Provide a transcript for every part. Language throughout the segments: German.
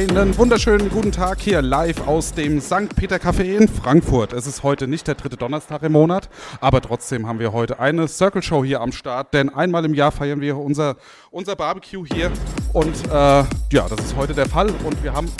Einen wunderschönen guten Tag hier live aus dem St. Peter Café in Frankfurt. Es ist heute nicht der dritte Donnerstag im Monat, aber trotzdem haben wir heute eine Circle Show hier am Start, denn einmal im Jahr feiern wir unser, unser Barbecue hier und äh, ja, das ist heute der Fall und wir haben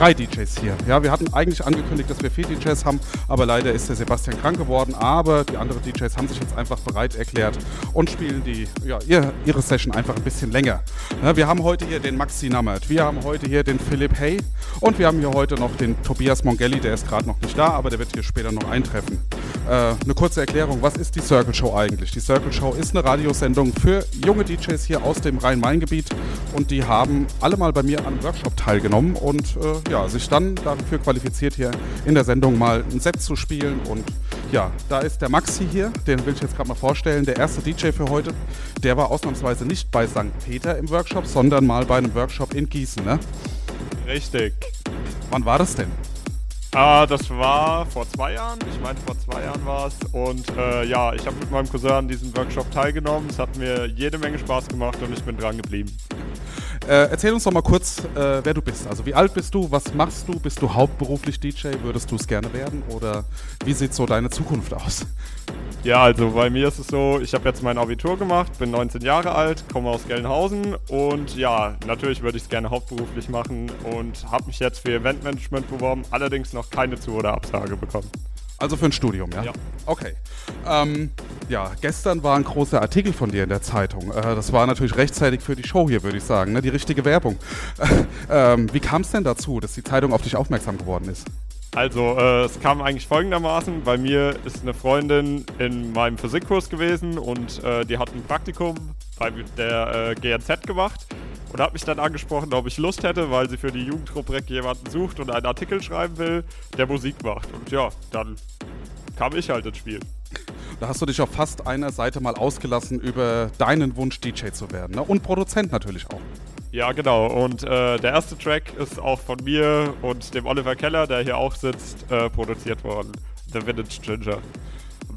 drei DJs hier. Ja, wir hatten eigentlich angekündigt, dass wir vier DJs haben, aber leider ist der Sebastian krank geworden. Aber die anderen DJs haben sich jetzt einfach bereit erklärt und spielen die, ja, ihr, ihre Session einfach ein bisschen länger. Ja, wir haben heute hier den Maxi Nammert, wir haben heute hier den Philipp Hay und wir haben hier heute noch den Tobias Mongelli, der ist gerade noch nicht da, aber der wird hier später noch eintreffen. Äh, eine kurze Erklärung, was ist die Circle Show eigentlich? Die Circle Show ist eine Radiosendung für junge DJs hier aus dem Rhein-Main-Gebiet und die haben alle mal bei mir an einem Workshop teilgenommen und äh, ja, sich dann dafür qualifiziert, hier in der Sendung mal ein Set zu spielen. Und ja, da ist der Maxi hier, den will ich jetzt gerade mal vorstellen, der erste DJ für heute. Der war ausnahmsweise nicht bei St. Peter im Workshop, sondern mal bei einem Workshop in Gießen, ne? Richtig. Wann war das denn? Ah, das war vor zwei Jahren. Ich meine, vor zwei Jahren war es. Und äh, ja, ich habe mit meinem Cousin an diesem Workshop teilgenommen. Es hat mir jede Menge Spaß gemacht und ich bin dran geblieben. Äh, erzähl uns doch mal kurz, äh, wer du bist. Also wie alt bist du, was machst du? Bist du hauptberuflich DJ? Würdest du es gerne werden? Oder wie sieht so deine Zukunft aus? Ja, also bei mir ist es so, ich habe jetzt mein Abitur gemacht, bin 19 Jahre alt, komme aus Gelnhausen und ja, natürlich würde ich es gerne hauptberuflich machen und habe mich jetzt für Eventmanagement beworben, allerdings noch keine Zu- oder Absage bekommen. Also für ein Studium, ja? Ja. Okay. Ähm, ja, gestern war ein großer Artikel von dir in der Zeitung. Äh, das war natürlich rechtzeitig für die Show hier, würde ich sagen, ne? die richtige Werbung. ähm, wie kam es denn dazu, dass die Zeitung auf dich aufmerksam geworden ist? Also, äh, es kam eigentlich folgendermaßen. Bei mir ist eine Freundin in meinem Physikkurs gewesen und äh, die hat ein Praktikum bei der äh, GNZ gemacht und hat mich dann angesprochen, ob ich Lust hätte, weil sie für die Jugendrubrik jemanden sucht und einen Artikel schreiben will, der Musik macht. Und ja, dann kam ich halt ins Spiel. Da hast du dich auf fast einer Seite mal ausgelassen über deinen Wunsch, DJ zu werden. Ne? Und Produzent natürlich auch. Ja, genau. Und äh, der erste Track ist auch von mir und dem Oliver Keller, der hier auch sitzt, äh, produziert worden. The Vintage Ginger.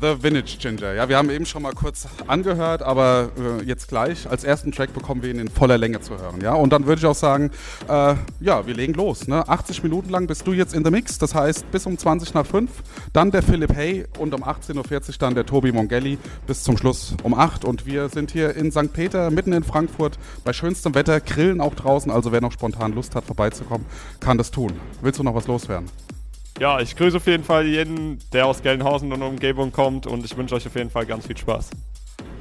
The Vintage Ginger. Ja, wir haben eben schon mal kurz angehört, aber äh, jetzt gleich als ersten Track bekommen wir ihn in voller Länge zu hören. Ja, und dann würde ich auch sagen, äh, ja, wir legen los. Ne? 80 Minuten lang bist du jetzt in the Mix, das heißt bis um 20 nach 5, dann der Philipp Hay und um 18.40 Uhr dann der Tobi Mongelli bis zum Schluss um 8 und wir sind hier in St. Peter, mitten in Frankfurt, bei schönstem Wetter, grillen auch draußen, also wer noch spontan Lust hat vorbeizukommen, kann das tun. Willst du noch was loswerden? Ja, ich grüße auf jeden Fall jeden, der aus Gelnhausen und Umgebung kommt und ich wünsche euch auf jeden Fall ganz viel Spaß.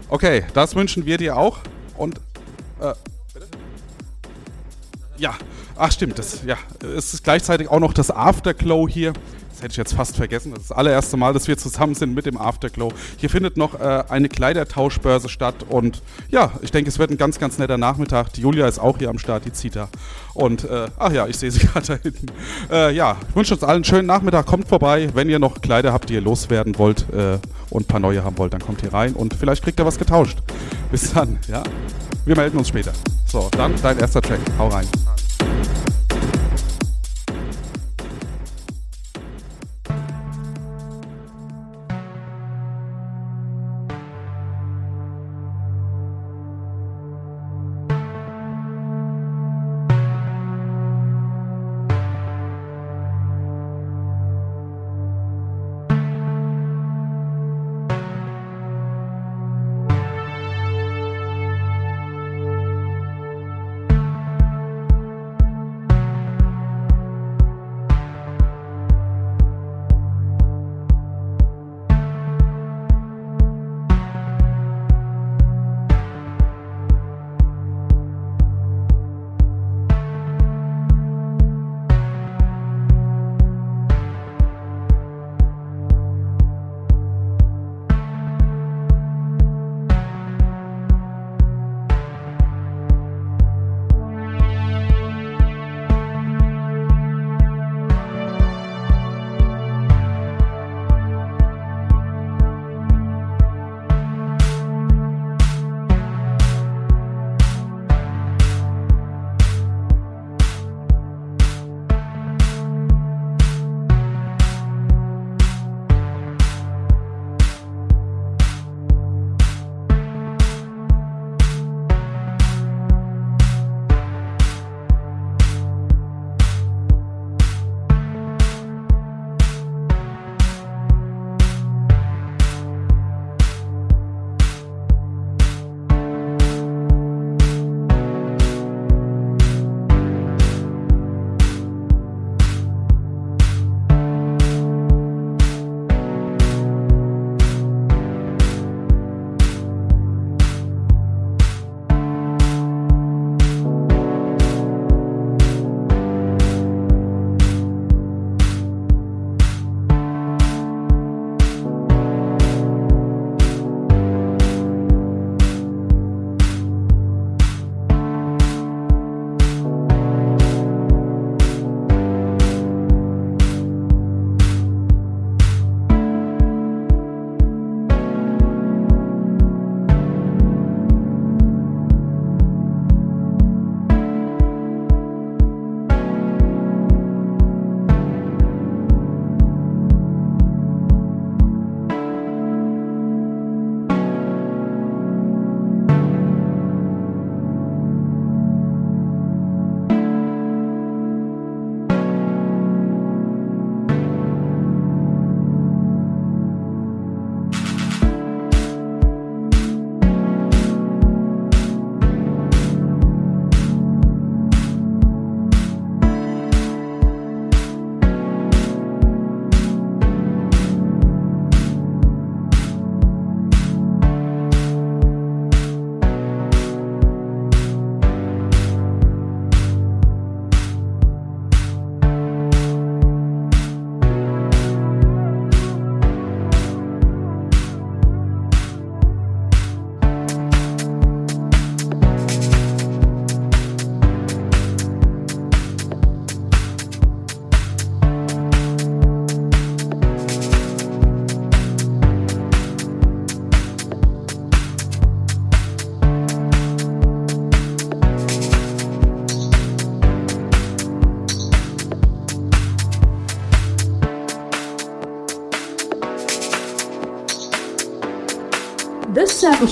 Okay, das wünschen wir dir auch. Und äh, ja, ach stimmt, das ja, es ist gleichzeitig auch noch das Afterglow hier. Hätte ich jetzt fast vergessen. Das ist das allererste Mal, dass wir zusammen sind mit dem Afterglow. Hier findet noch äh, eine Kleidertauschbörse statt und ja, ich denke, es wird ein ganz, ganz netter Nachmittag. Die Julia ist auch hier am Start, die Zita. Und äh, ach ja, ich sehe sie gerade da hinten. Äh, ja, ich wünsche uns allen einen schönen Nachmittag. Kommt vorbei. Wenn ihr noch Kleider habt, die ihr loswerden wollt äh, und ein paar neue haben wollt, dann kommt hier rein und vielleicht kriegt ihr was getauscht. Bis dann, ja. Wir melden uns später. So, dann dein erster Track. Hau rein.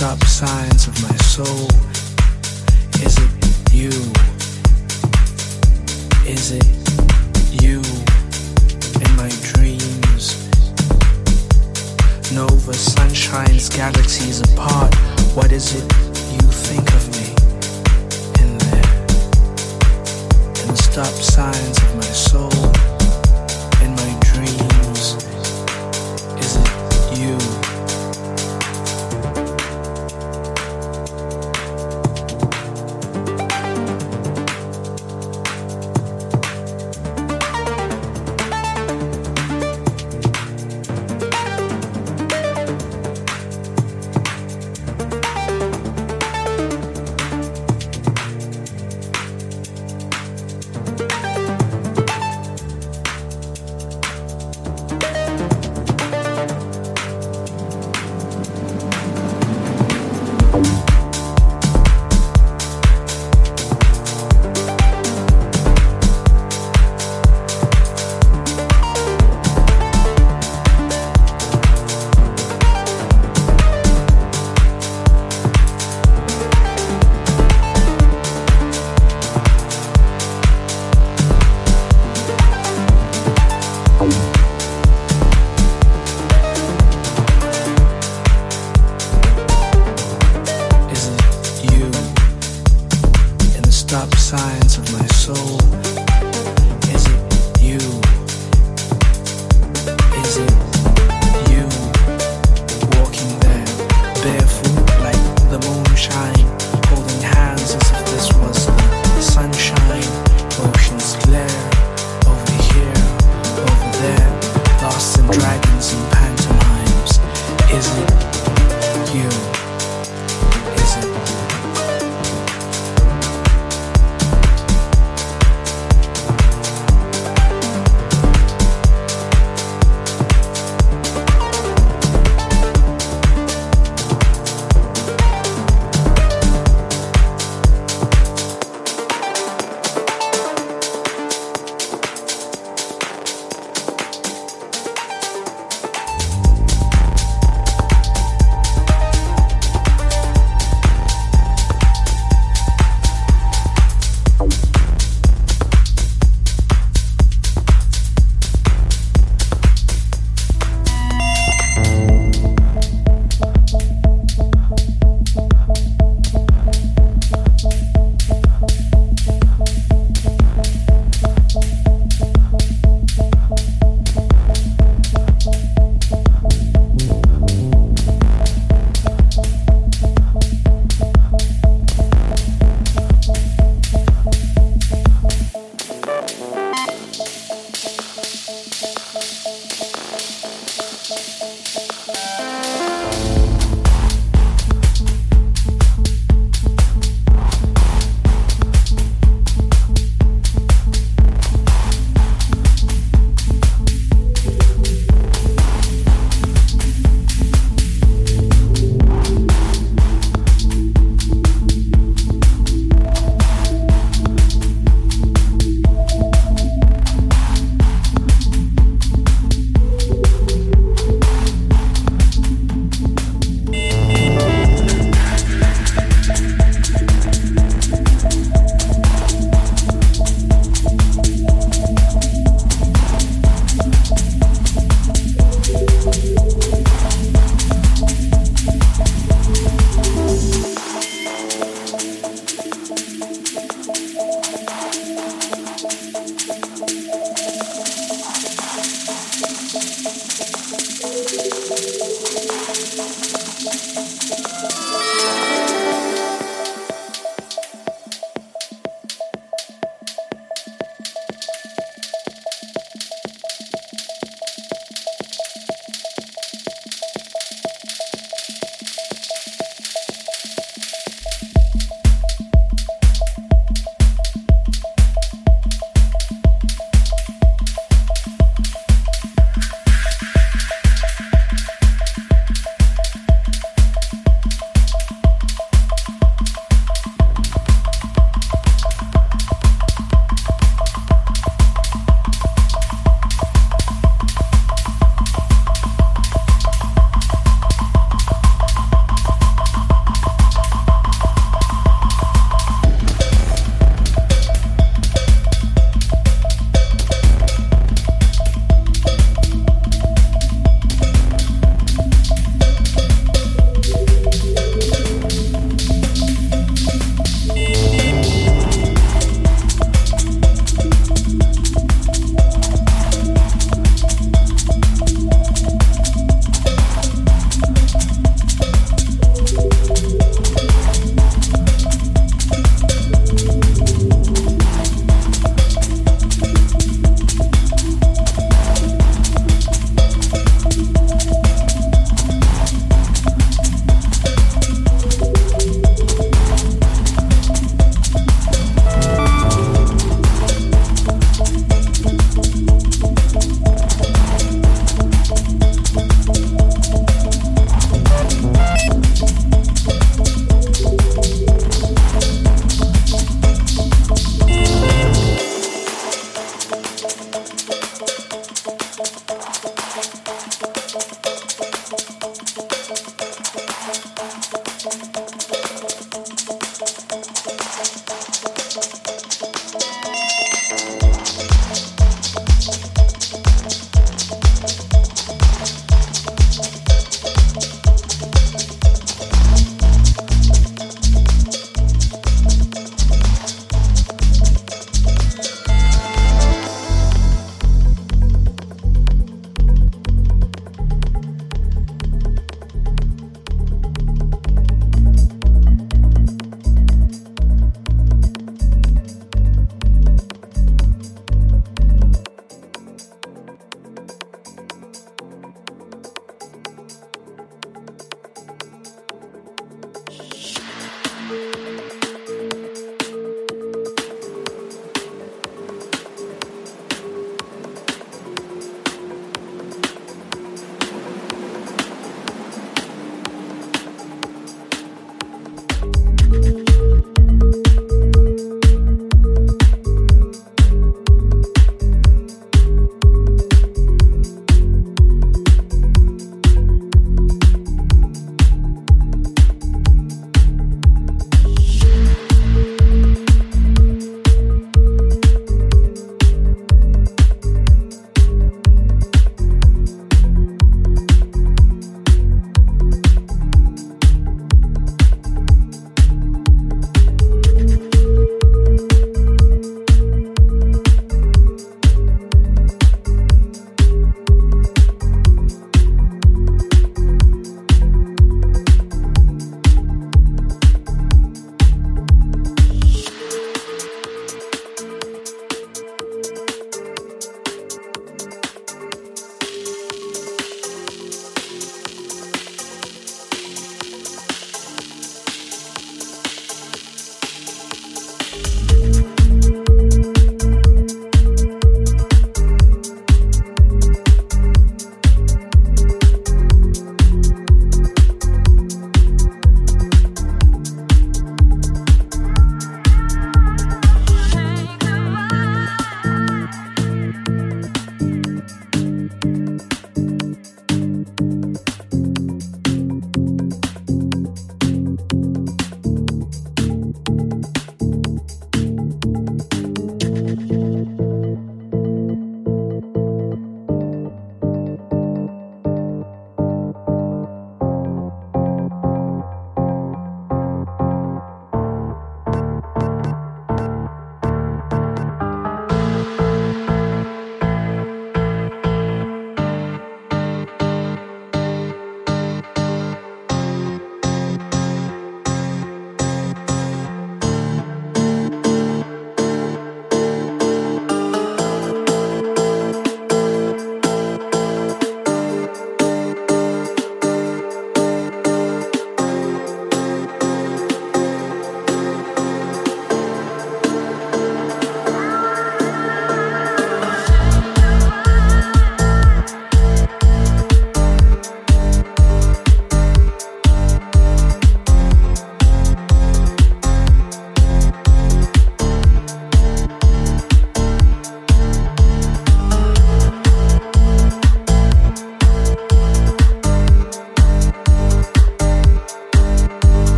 Stop signs of my soul. Is it you? Is it you in my dreams? Nova sunshines galaxies apart. What is it you think of me in there? And stop signs of my soul.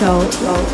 Circle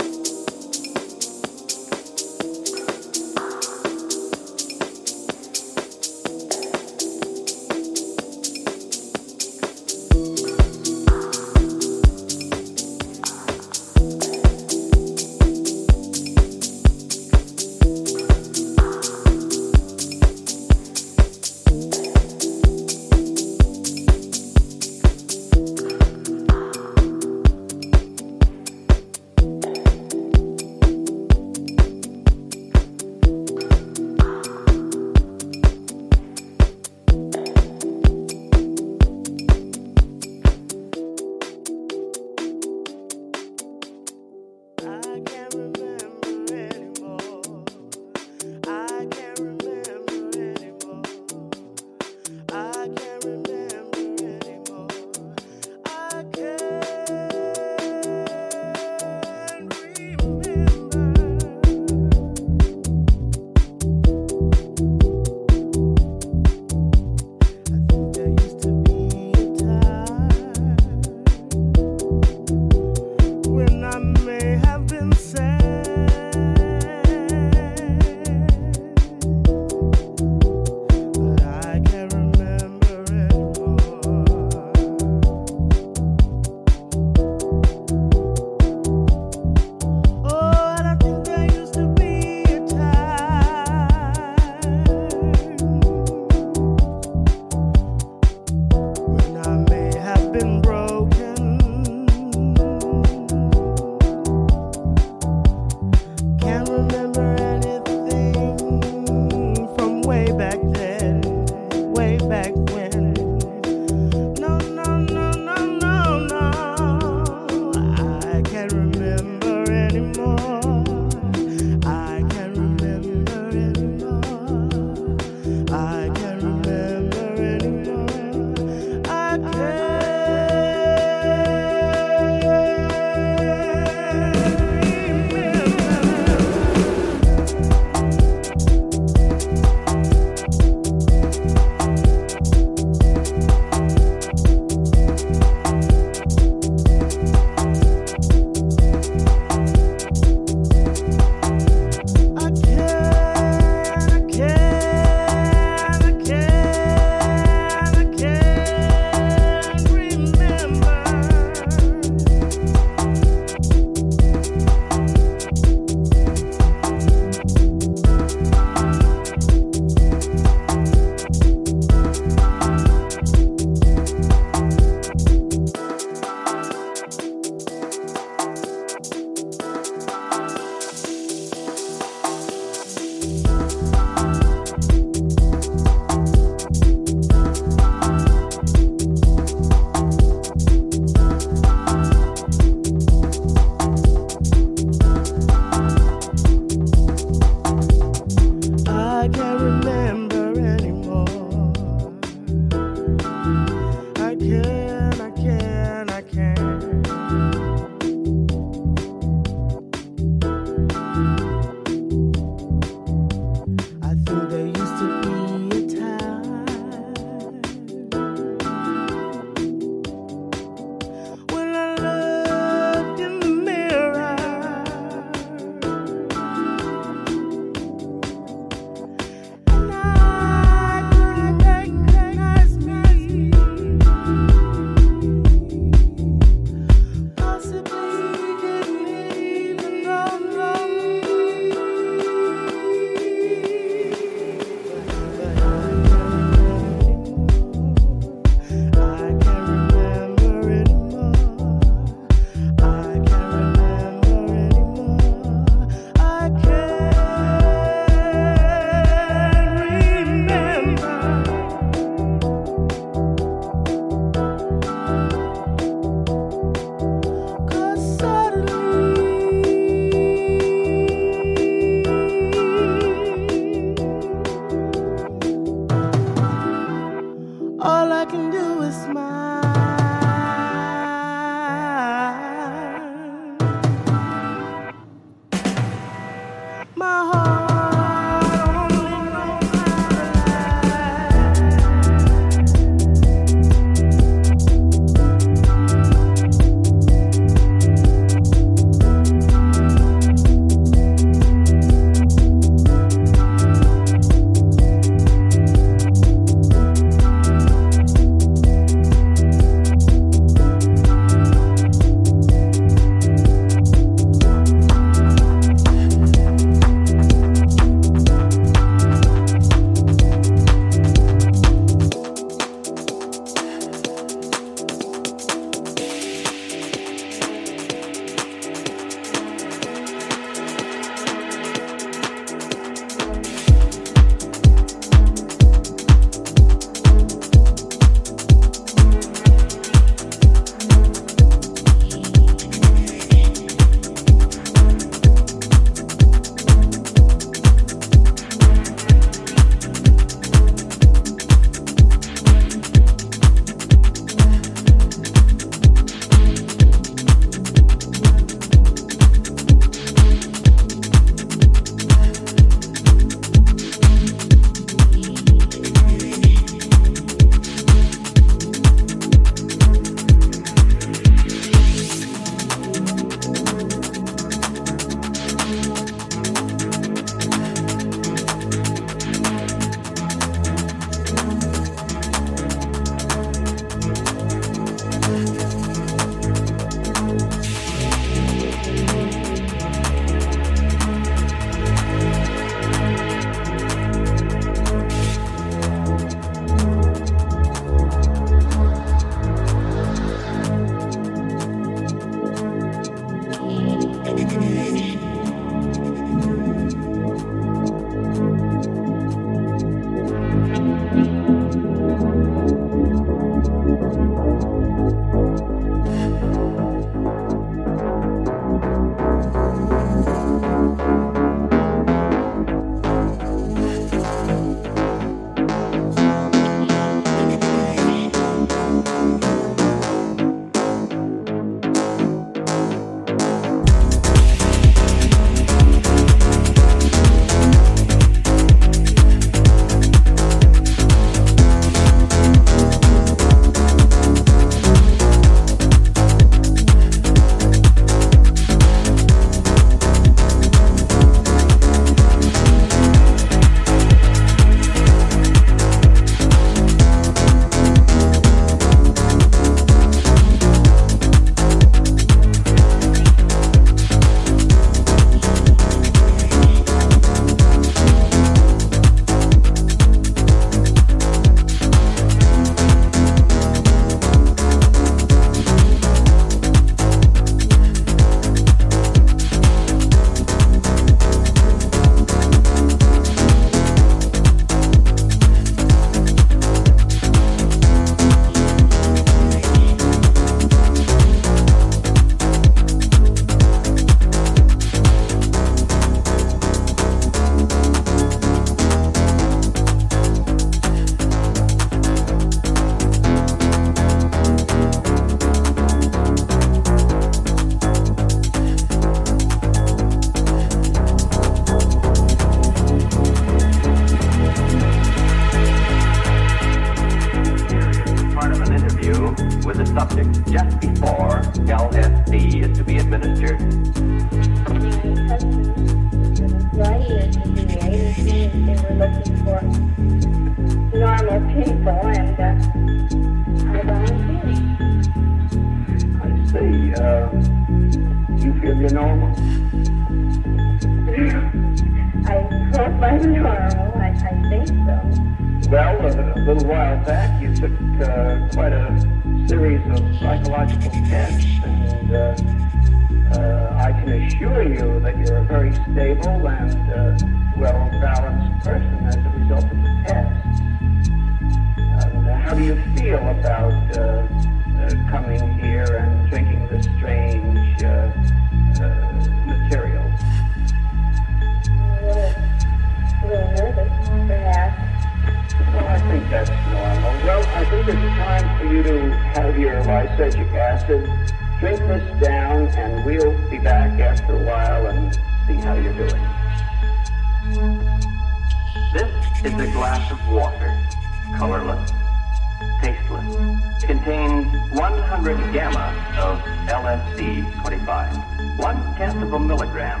Of a milligram,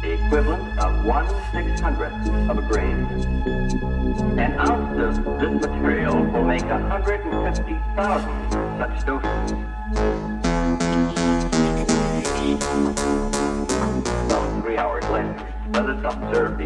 the equivalent of one six hundredth of a grain. An ounce of this material will make 150,000 such doses. About three hours later, let us observe the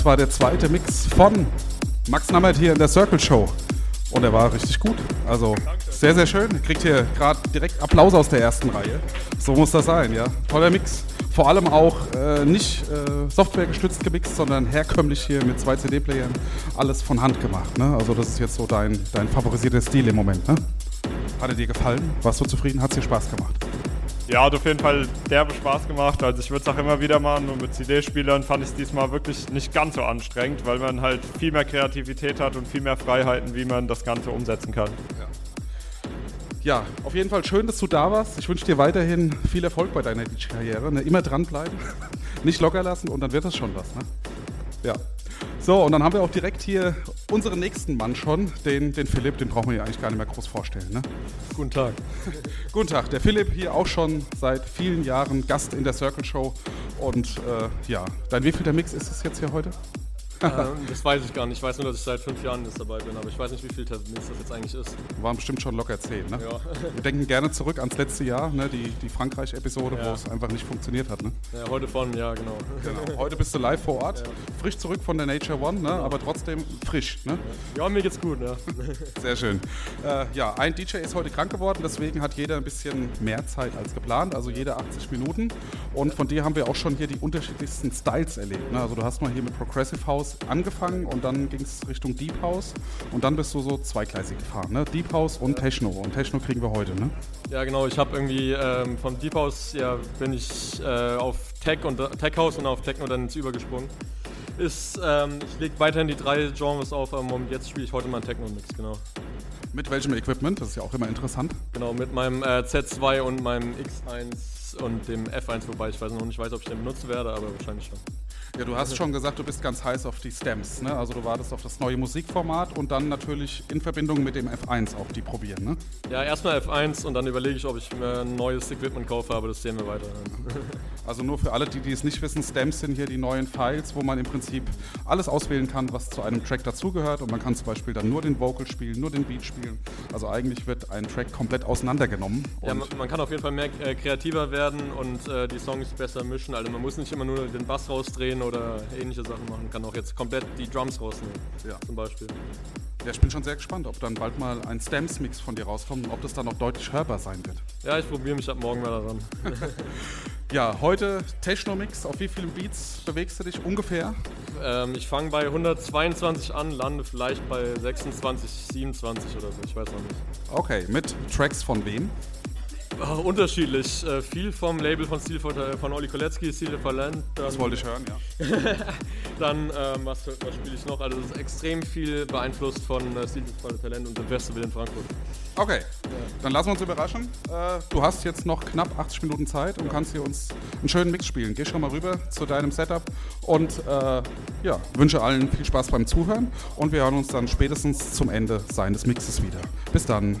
Das war der zweite Mix von Max Nammert hier in der Circle Show. Und er war richtig gut. Also sehr, sehr schön. Kriegt hier gerade direkt Applaus aus der ersten Reihe. So muss das sein, ja. Toller Mix. Vor allem auch äh, nicht äh, softwaregestützt gemixt, sondern herkömmlich hier mit zwei CD-Playern. Alles von Hand gemacht. Ne? Also das ist jetzt so dein, dein favorisierter Stil im Moment. Ne? Hat er dir gefallen? Warst du zufrieden? Hat es dir Spaß gemacht? Ja, hat auf jeden Fall derbe Spaß gemacht. Also ich würde es auch immer wieder machen. Und mit CD-Spielern fand ich es diesmal wirklich nicht ganz so anstrengend, weil man halt viel mehr Kreativität hat und viel mehr Freiheiten, wie man das Ganze umsetzen kann. Ja, auf jeden Fall schön, dass du da warst. Ich wünsche dir weiterhin viel Erfolg bei deiner DJ-Karriere. Ne? Immer dranbleiben, nicht locker lassen und dann wird das schon was. Ne? Ja. So, und dann haben wir auch direkt hier unseren nächsten Mann schon, den, den Philipp, den brauchen wir ja eigentlich gar nicht mehr groß vorstellen. Ne? Guten Tag. Guten Tag, der Philipp hier auch schon seit vielen Jahren Gast in der Circle Show. Und äh, ja, dein wievielter Mix ist es jetzt hier heute? Ähm, das weiß ich gar nicht. Ich weiß nur, dass ich seit fünf Jahren jetzt dabei bin, aber ich weiß nicht, wie viel Mix das jetzt eigentlich ist. Waren bestimmt schon locker zehn, ne? Ja. Wir denken gerne zurück ans letzte Jahr, ne? die, die Frankreich-Episode, Ja. wo es einfach nicht funktioniert hat. Ne? ja heute von, ja, genau. Genau. Heute bist du live vor Ort, frisch zurück von der Nature One, ne? aber trotzdem frisch. Ne? Ja, mir geht's gut, ne? Sehr schön. Äh, ja, ein DJ ist heute krank geworden, deswegen hat jeder ein bisschen mehr Zeit als geplant, also jeder 80 Minuten. Und von dir haben wir auch schon hier die unterschiedlichsten Styles erlebt. Ne? Also du hast mal hier mit Progressive House angefangen und dann ging es Richtung Deep House und dann bist du so zweigleisig gefahren. Ne? Deep House und Techno. Und Techno kriegen wir heute. Ne? Ja, genau. Ich habe irgendwie ähm, vom Deep House, ja, bin ich äh, auf Tech und Tech House und auf Techno dann ins übergesprungen. Ist, ähm, ich lege weiterhin die drei Genres auf, aber jetzt spiele ich heute mal einen Techno-Mix, genau. Mit welchem Equipment? Das ist ja auch immer interessant. Genau, mit meinem äh, Z2 und meinem X1 und dem F1, wobei ich weiß noch nicht weiß, ob ich den benutzen werde, aber wahrscheinlich schon. Ja, du hast schon gesagt, du bist ganz heiß auf die Stems. Ne? Also du wartest auf das neue Musikformat und dann natürlich in Verbindung mit dem F1 auch die probieren. Ne? Ja, erstmal F1 und dann überlege ich, ob ich mir ein neues Equipment kaufe, aber das sehen wir weiter. Also nur für alle, die, die es nicht wissen, Stems sind hier die neuen Files, wo man im Prinzip alles auswählen kann, was zu einem Track dazugehört. Und man kann zum Beispiel dann nur den Vocal spielen, nur den Beat spielen. Also eigentlich wird ein Track komplett auseinandergenommen. Ja, man, man kann auf jeden Fall mehr äh, kreativer werden und äh, die Songs besser mischen. Also man muss nicht immer nur den Bass rausdrehen oder ähnliche Sachen machen. Man kann auch jetzt komplett die Drums rausnehmen, Ja. zum Beispiel. ja, ich bin schon sehr gespannt, ob dann bald mal ein Stems-Mix von dir rauskommt und ob das dann noch deutlich hörbar sein wird. Ja, ich probiere mich ab morgen mal daran. Ja, heute Techno-Mix. Auf wie vielen Beats bewegst du dich ungefähr? ähm, ich fange bei 122 an, lande vielleicht bei 26, 27 oder so, ich weiß noch nicht. Okay, mit Tracks von wem? Ah, unterschiedlich. Äh, viel vom Label von Stil von, äh, von Oli Kolecki, Stil for Land. Das wollte ich hören, ja. Dann, ähm, was, was spiele ich noch? Also, es ist extrem viel beeinflusst von äh, Stil for Talent und dem Festival in Frankfurt. Okay, dann lassen wir uns überraschen. Äh, du hast jetzt noch knapp 80 Minuten Zeit und kannst hier uns einen schönen Mix spielen. Geh schon mal rüber zu deinem Setup und äh, ja, wünsche allen viel Spaß beim Zuhören und wir hören uns dann spätestens zum Ende seines Mixes wieder. Bis dann.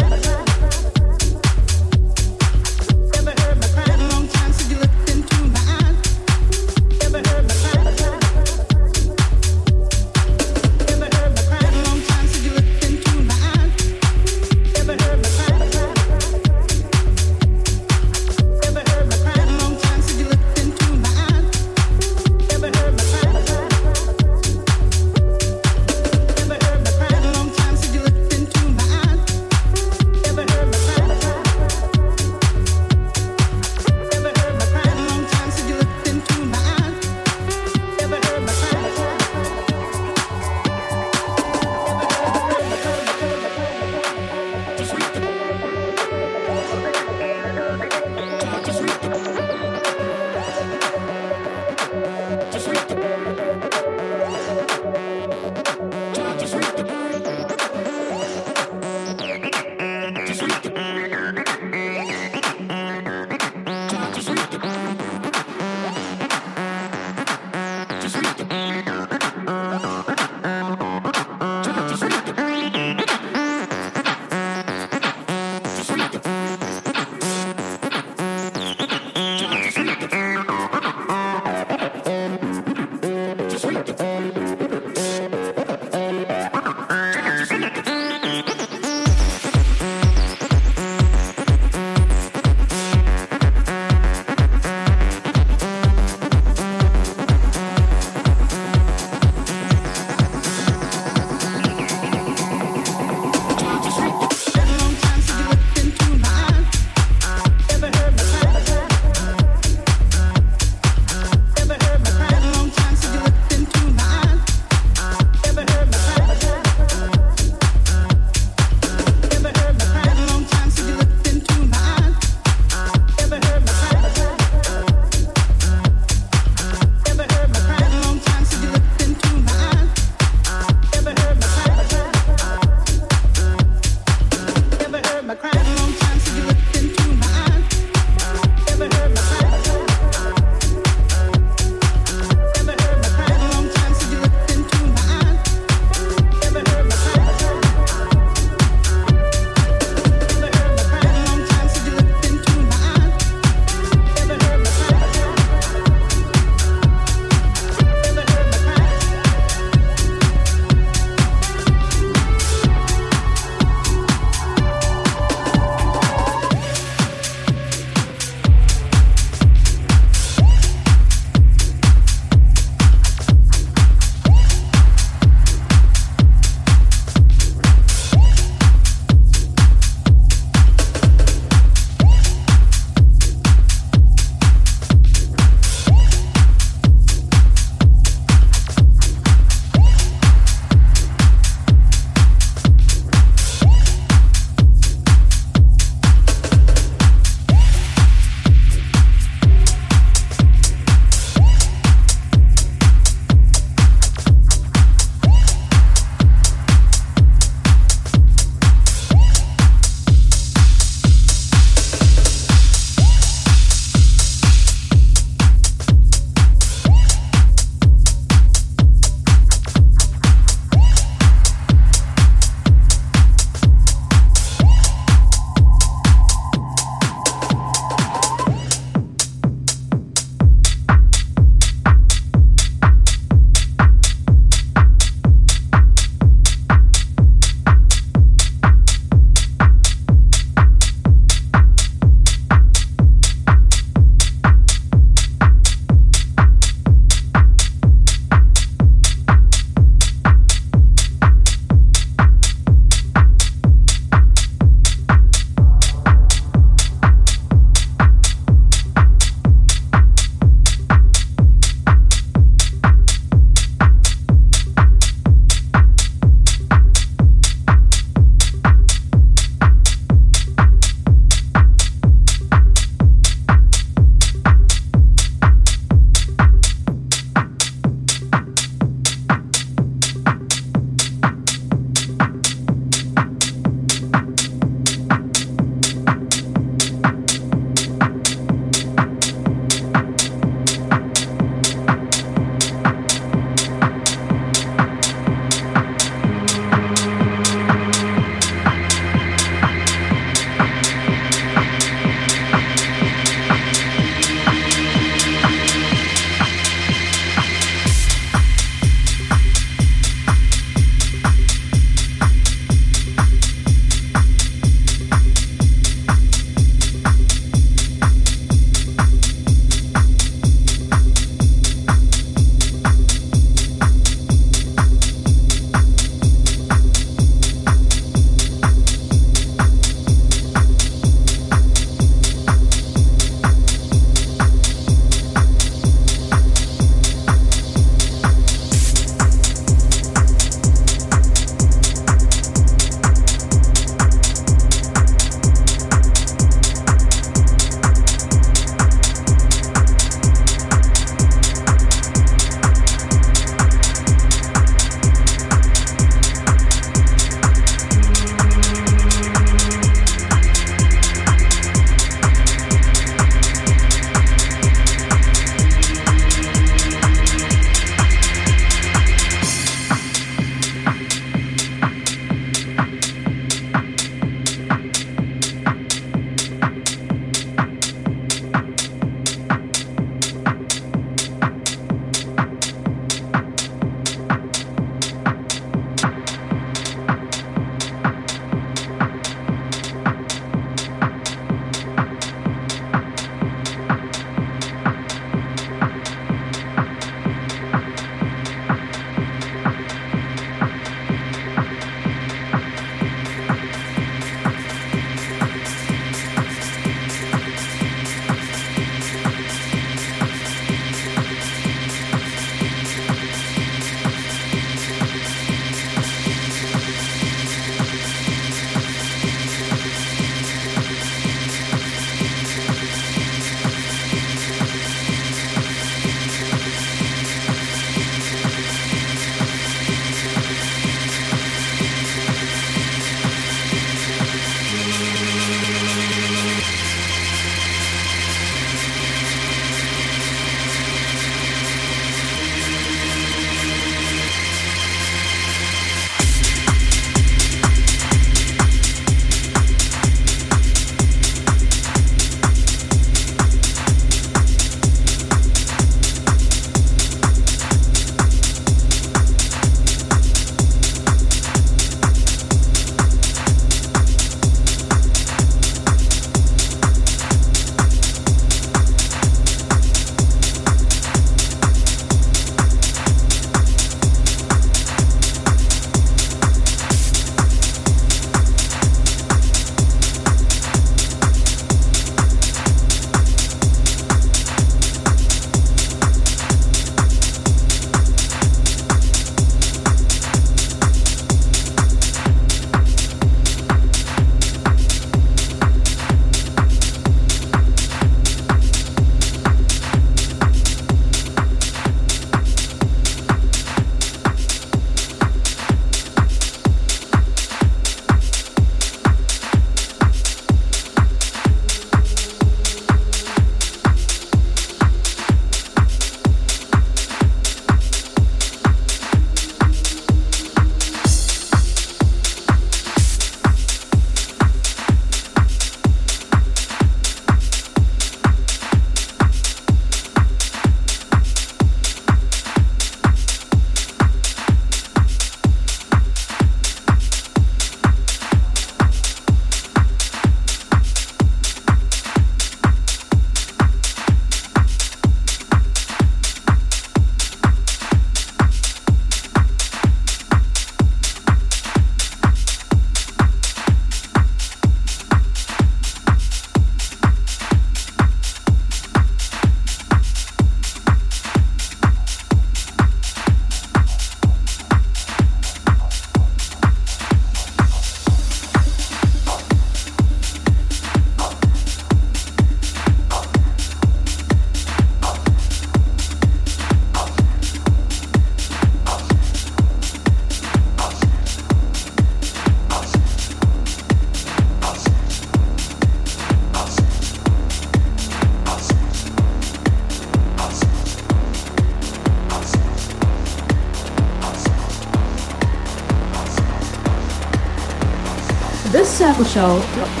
The Circle Show.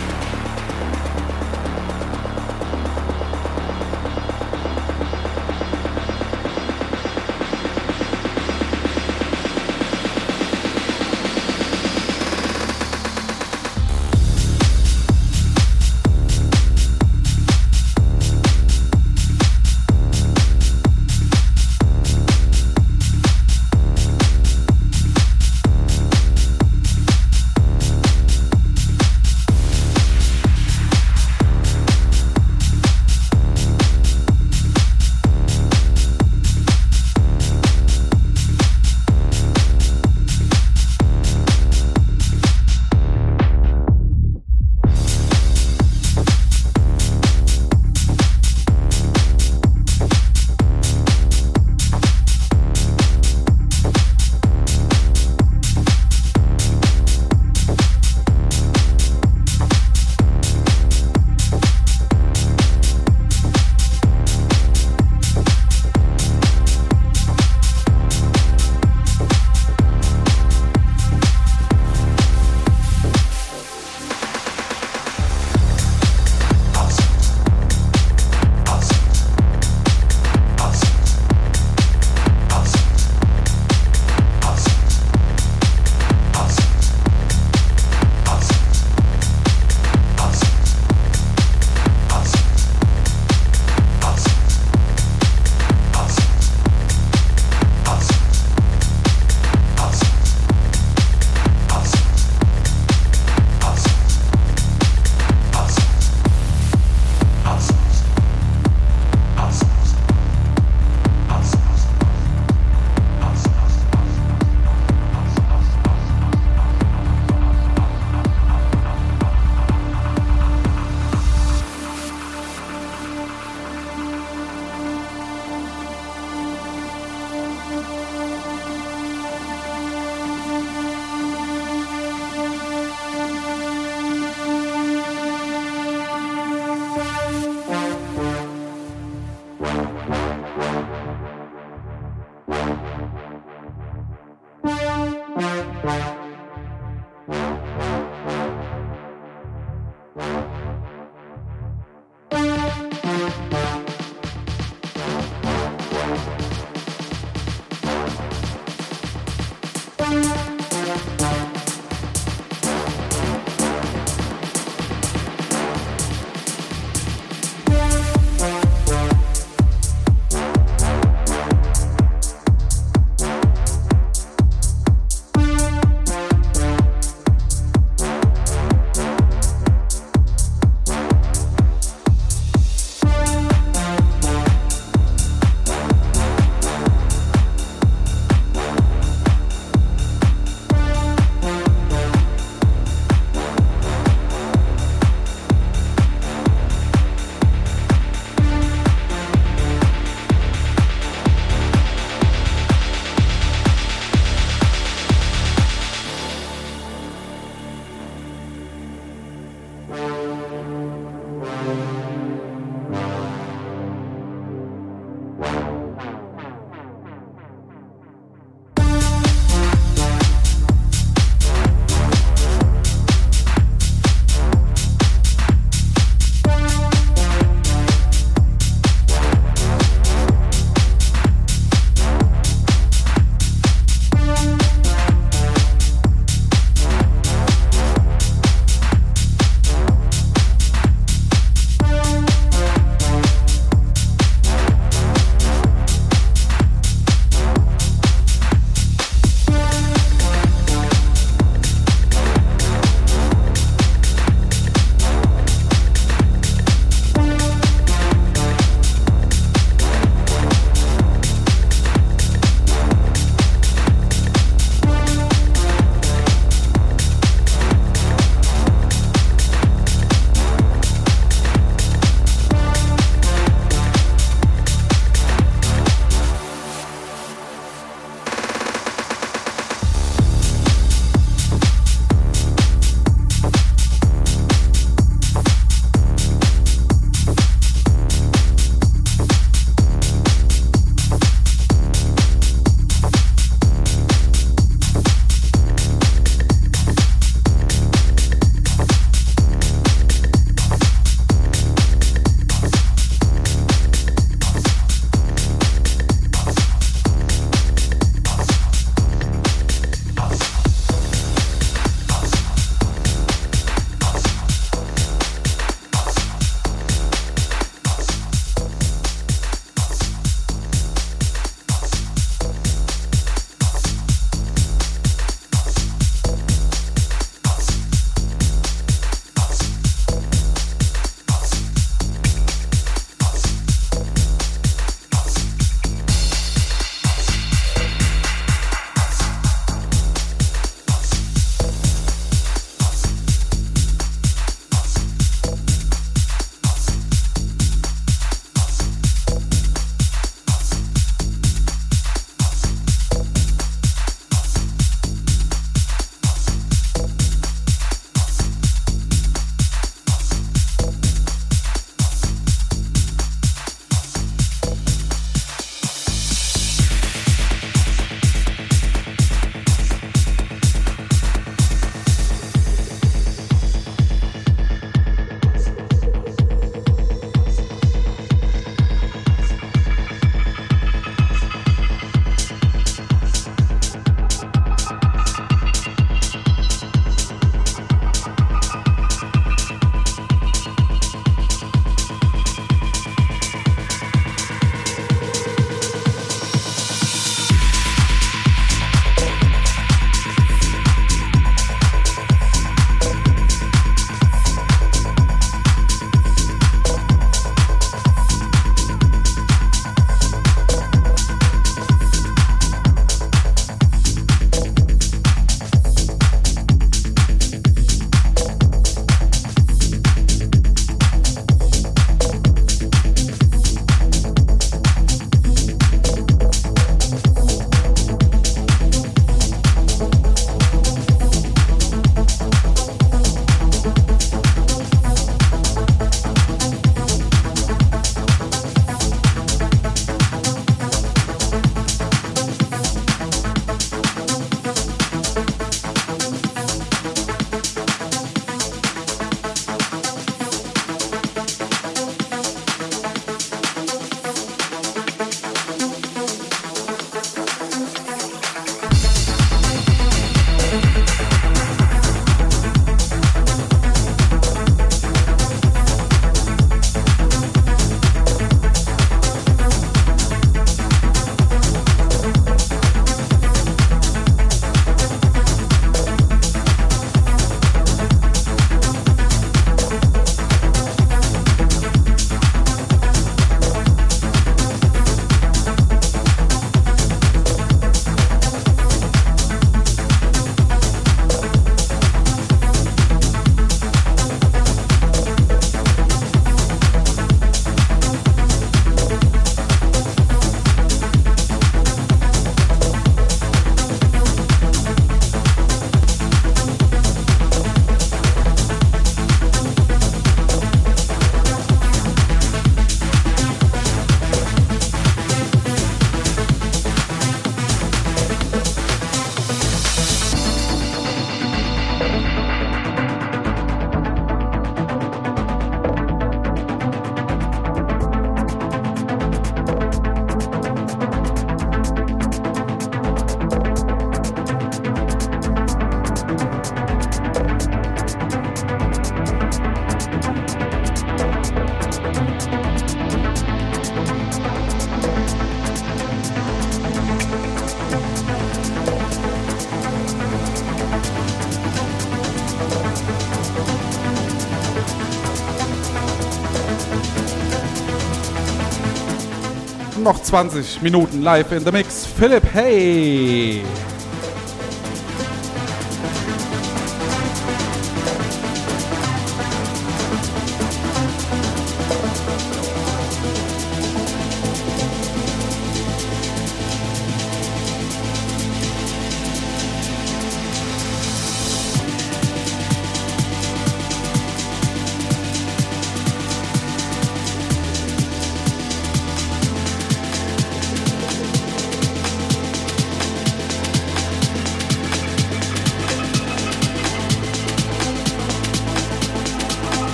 20 Minuten live in the Mix. Philipp, hey!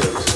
lives.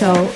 Show.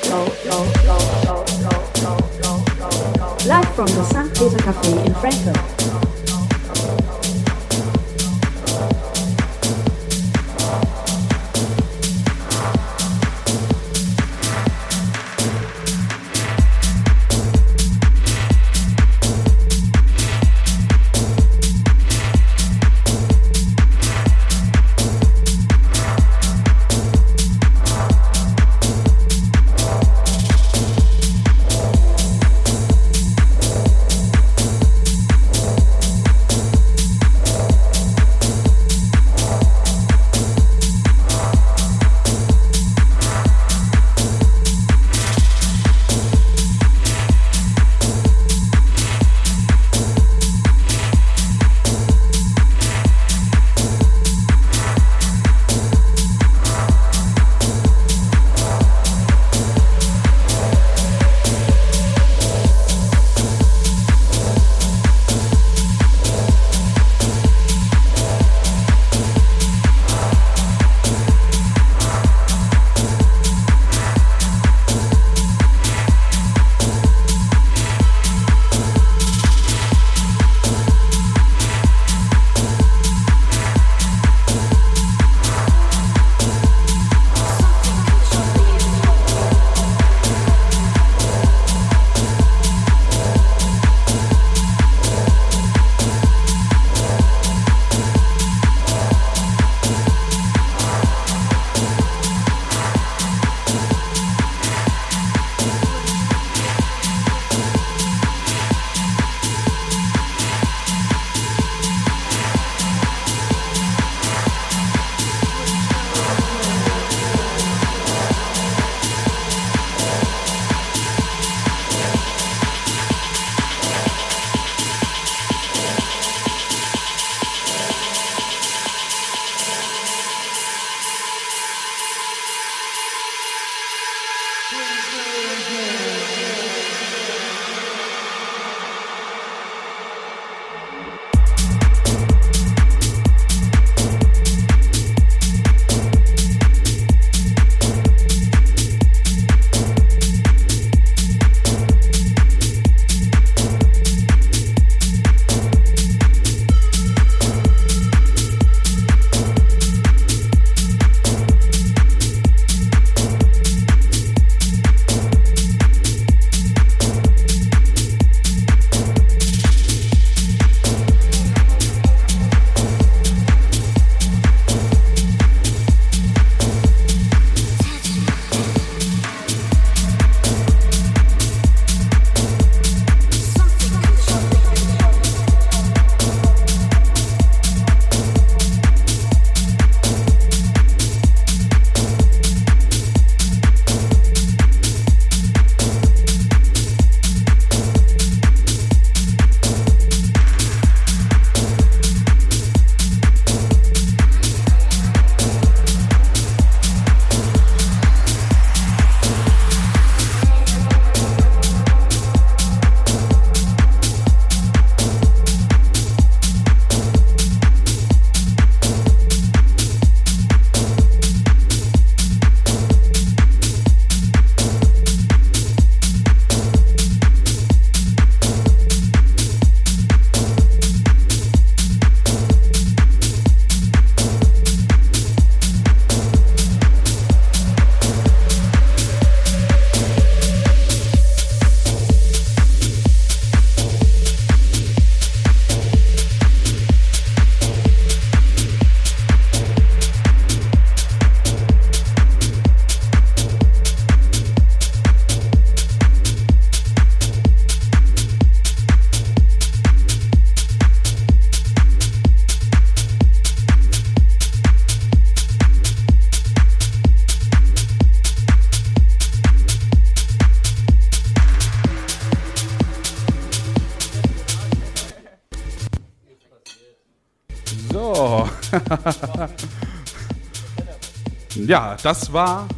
Ja, das war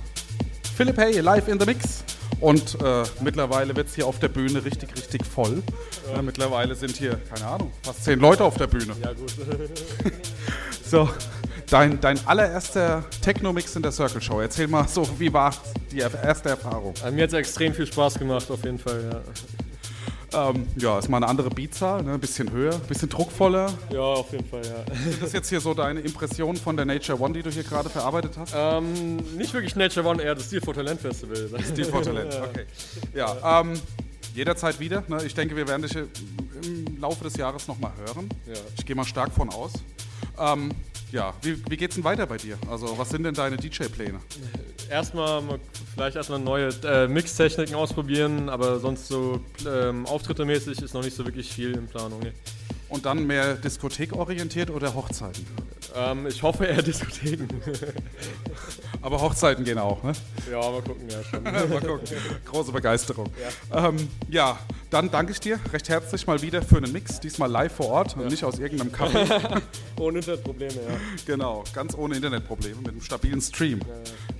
Philipp Hay live in the Mix. Und äh, mittlerweile wird es hier auf der Bühne richtig, richtig voll. Äh, mittlerweile sind hier, keine Ahnung, fast zehn Leute auf der Bühne. Ja, gut. So, dein, dein allererster Techno-Mix in der Circle Show. Erzähl mal so, wie war die erste Erfahrung? Äh, mir hat es extrem viel Spaß gemacht, auf jeden Fall, ja. Ähm, ja, ist mal eine andere Beatzahl, ne? ein bisschen höher, ein bisschen druckvoller. Ja, auf jeden Fall, ja. Ist das jetzt hier so deine Impression von der Nature One, die du hier gerade verarbeitet hast? Ähm, nicht wirklich Nature One, eher das Steel for Talent Festival. Steel for Talent, okay. Ja, ähm, jederzeit wieder. Ne? Ich denke, wir werden dich im Laufe des Jahres nochmal hören. Ja. Ich gehe mal stark von aus. Ähm, ja, wie, wie geht's denn weiter bei dir? Also, was sind denn deine DJ-Pläne? Erstmal mal- vielleicht erstmal neue äh, Mixtechniken ausprobieren, aber sonst so ähm, auftrittmäßig ist noch nicht so wirklich viel in Planung. Nee. Und dann mehr diskothekorientiert oder Hochzeiten? Ähm, ich hoffe eher Diskotheken. Aber Hochzeiten gehen auch, ne? ja, mal gucken, ja schon. mal gucken. Große Begeisterung. Ja. Ähm, ja, dann danke ich dir recht herzlich mal wieder für einen Mix. Diesmal live vor Ort und nicht aus irgendeinem Café. Ohne Internetprobleme, ja. Genau, ganz ohne Internetprobleme, mit einem stabilen Stream.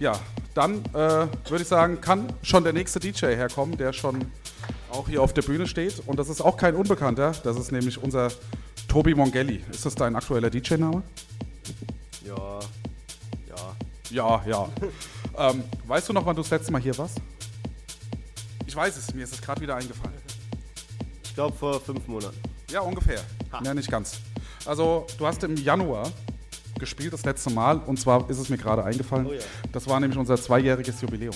Ja, dann äh, würde ich sagen, kann schon der nächste DJ herkommen, der schon auch hier auf der Bühne steht. Und das ist auch kein Unbekannter, das ist nämlich unser Tobi Mongelli. Ist das dein aktueller DJ-Name? Ja, ja. Ja, ähm, weißt du noch, wann du das letzte Mal hier warst? Ich weiß es, mir ist es gerade wieder eingefallen. Ich glaube vor fünf Monaten. Ja, ungefähr. Ja, nicht ganz. Also, du hast im Januar gespielt das letzte Mal und zwar ist es mir gerade eingefallen. Oh ja. Das war nämlich unser zweijähriges Jubiläum.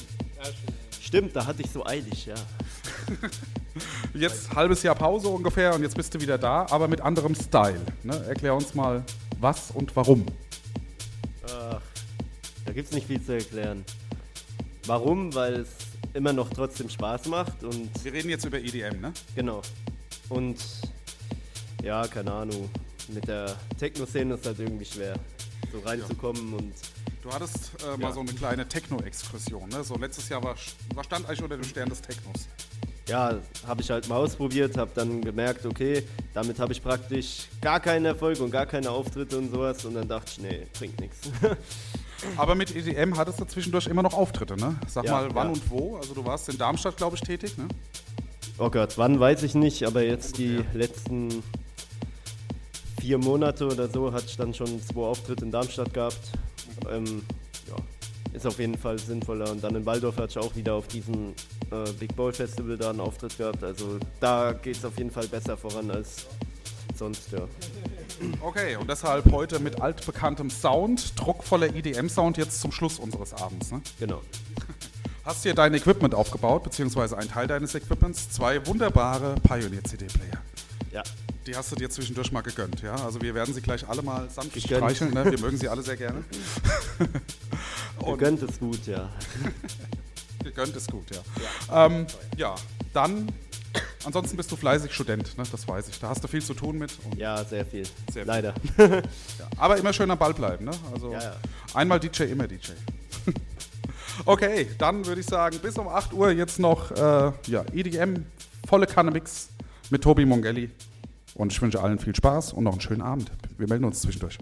Stimmt, da hatte ich so eilig, ja. Jetzt halbes Jahr Pause ungefähr und jetzt bist du wieder da, aber mit anderem Style. Ne? Erklär uns mal, was und warum. Ach, da gibt's nicht viel zu erklären. Warum? Weil es immer noch trotzdem Spaß macht und. Wir reden jetzt über EDM, ne? Genau. Und ja, keine Ahnung. Mit der Techno-Szene ist halt irgendwie schwer, so reinzukommen und. Du hattest äh, mal Ja. so eine kleine Techno-Exkursion. Ne? So letztes Jahr war, war stand eigentlich unter dem Stern des Technos. Ja, habe ich halt mal ausprobiert, habe dann gemerkt, okay, damit habe ich praktisch gar keinen Erfolg und gar keine Auftritte und sowas und dann dachte ich, nee, bringt nichts. Aber mit EDM hattest du zwischendurch immer noch Auftritte, ne? Sag Ja, mal, wann ja. und wo? Also du warst in Darmstadt, glaube ich, tätig, ne? Oh Gott, wann weiß ich nicht, aber jetzt die letzten vier Monate oder so hatte ich dann schon zwei Auftritte in Darmstadt gehabt. Ähm, ja, ist auf jeden Fall sinnvoller. Und dann in Waldorf hatte ich auch wieder auf diesem äh, Big Bowl Festival da einen Auftritt gehabt. Also da geht es auf jeden Fall besser voran als sonst, ja. Okay, und deshalb heute mit altbekanntem Sound, druckvoller EDM-Sound jetzt zum Schluss unseres Abends, ne? Genau. Hast dir dein Equipment aufgebaut, beziehungsweise ein Teil deines Equipments, zwei wunderbare Pioneer-CD-Player. Ja. Die hast du dir zwischendurch mal gegönnt, ja? Also wir werden sie gleich alle mal sanft Gegönnt. streicheln, ne? Wir mögen sie alle sehr gerne. Gegönnt ist gut, ja. Gegönnt ist gut, ja. Ja, ähm, ja dann, ansonsten bist du fleißig Student, ne? das weiß ich. Da hast du viel zu tun mit. Ja, sehr viel. Sehr viel. Leider. ja. Aber immer schön am Ball bleiben, ne? Also Ja, ja. einmal DJ, immer DJ. okay, dann würde ich sagen, bis um 8 Uhr jetzt noch äh, ja, EDM, volle Kanne Mix mit Tobi Mongelli. Und ich wünsche allen viel Spaß und noch einen schönen Abend. Wir melden uns zwischendurch.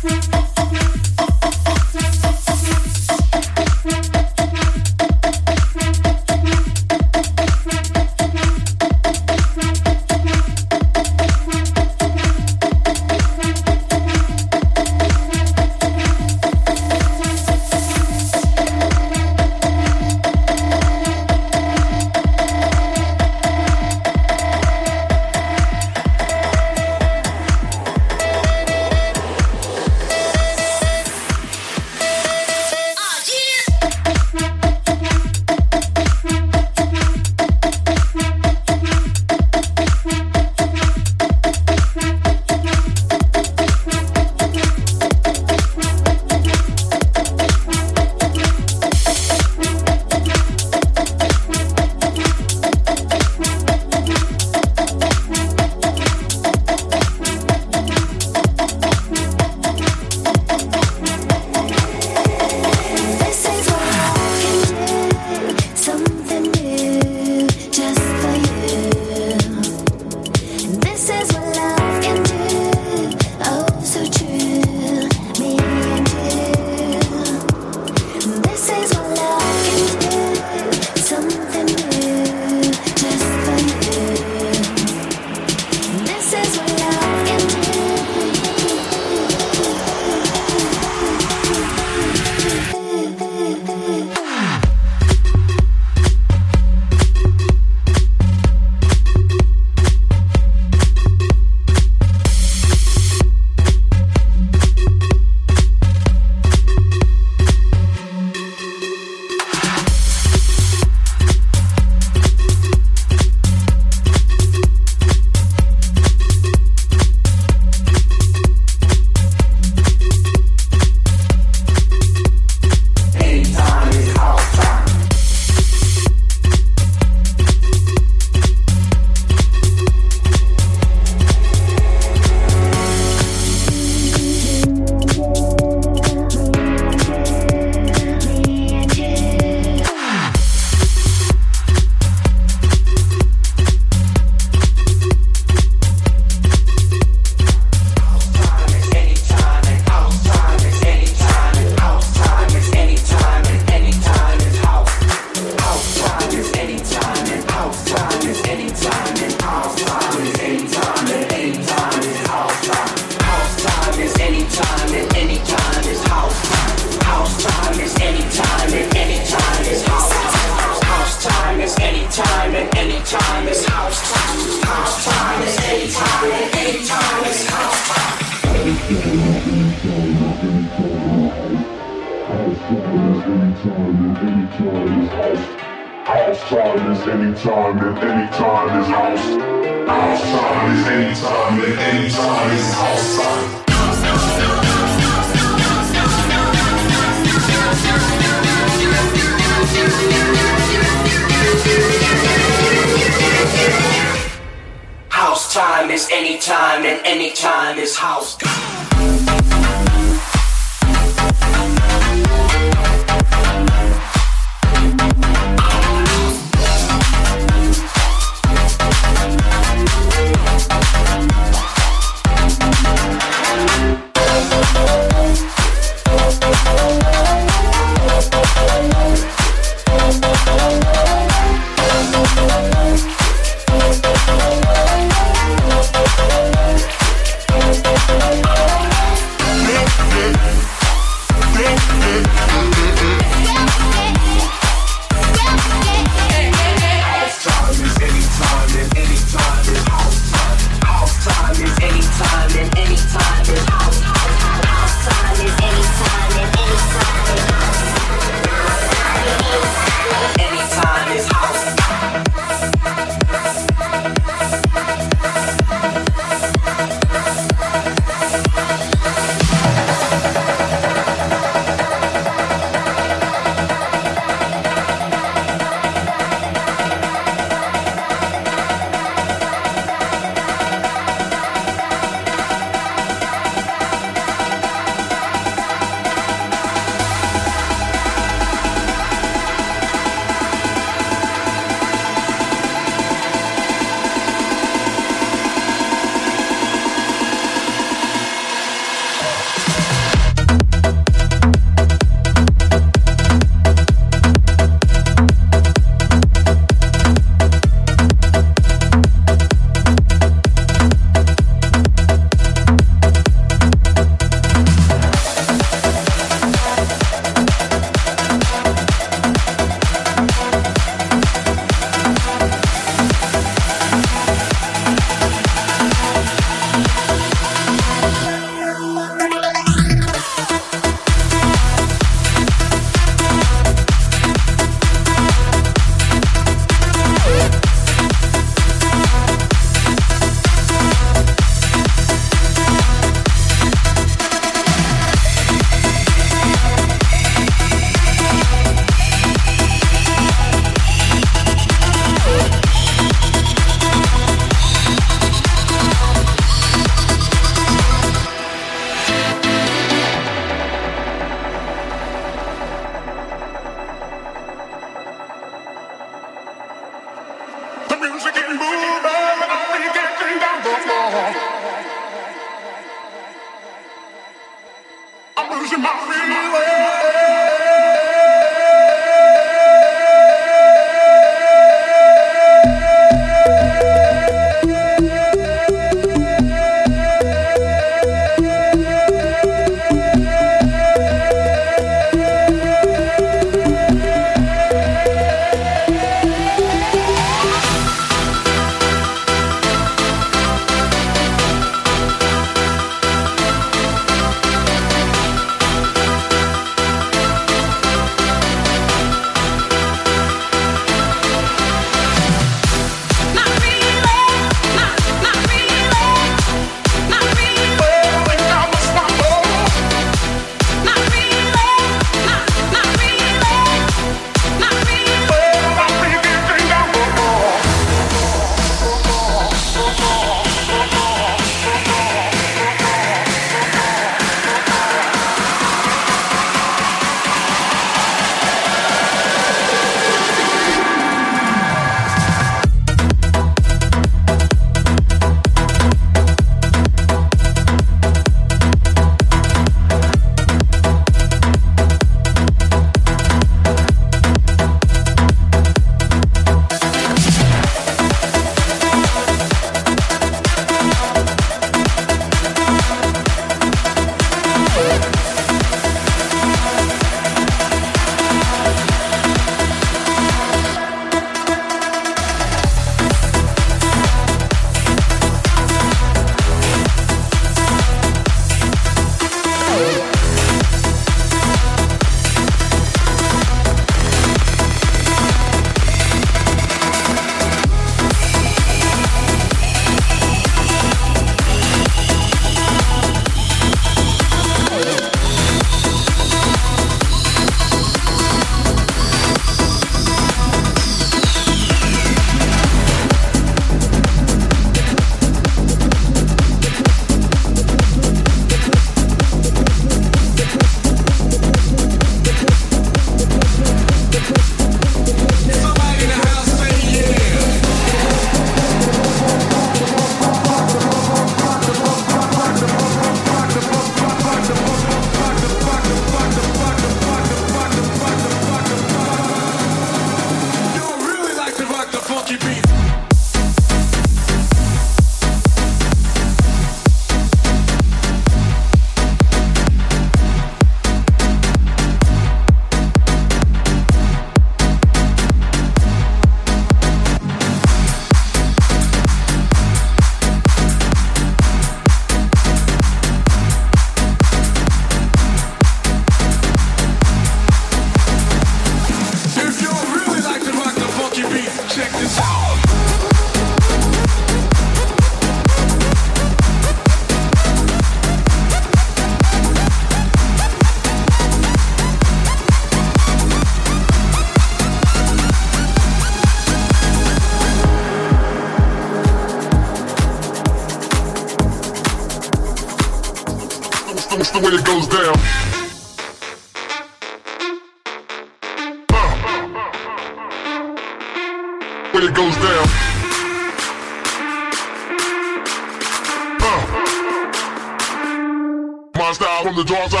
Style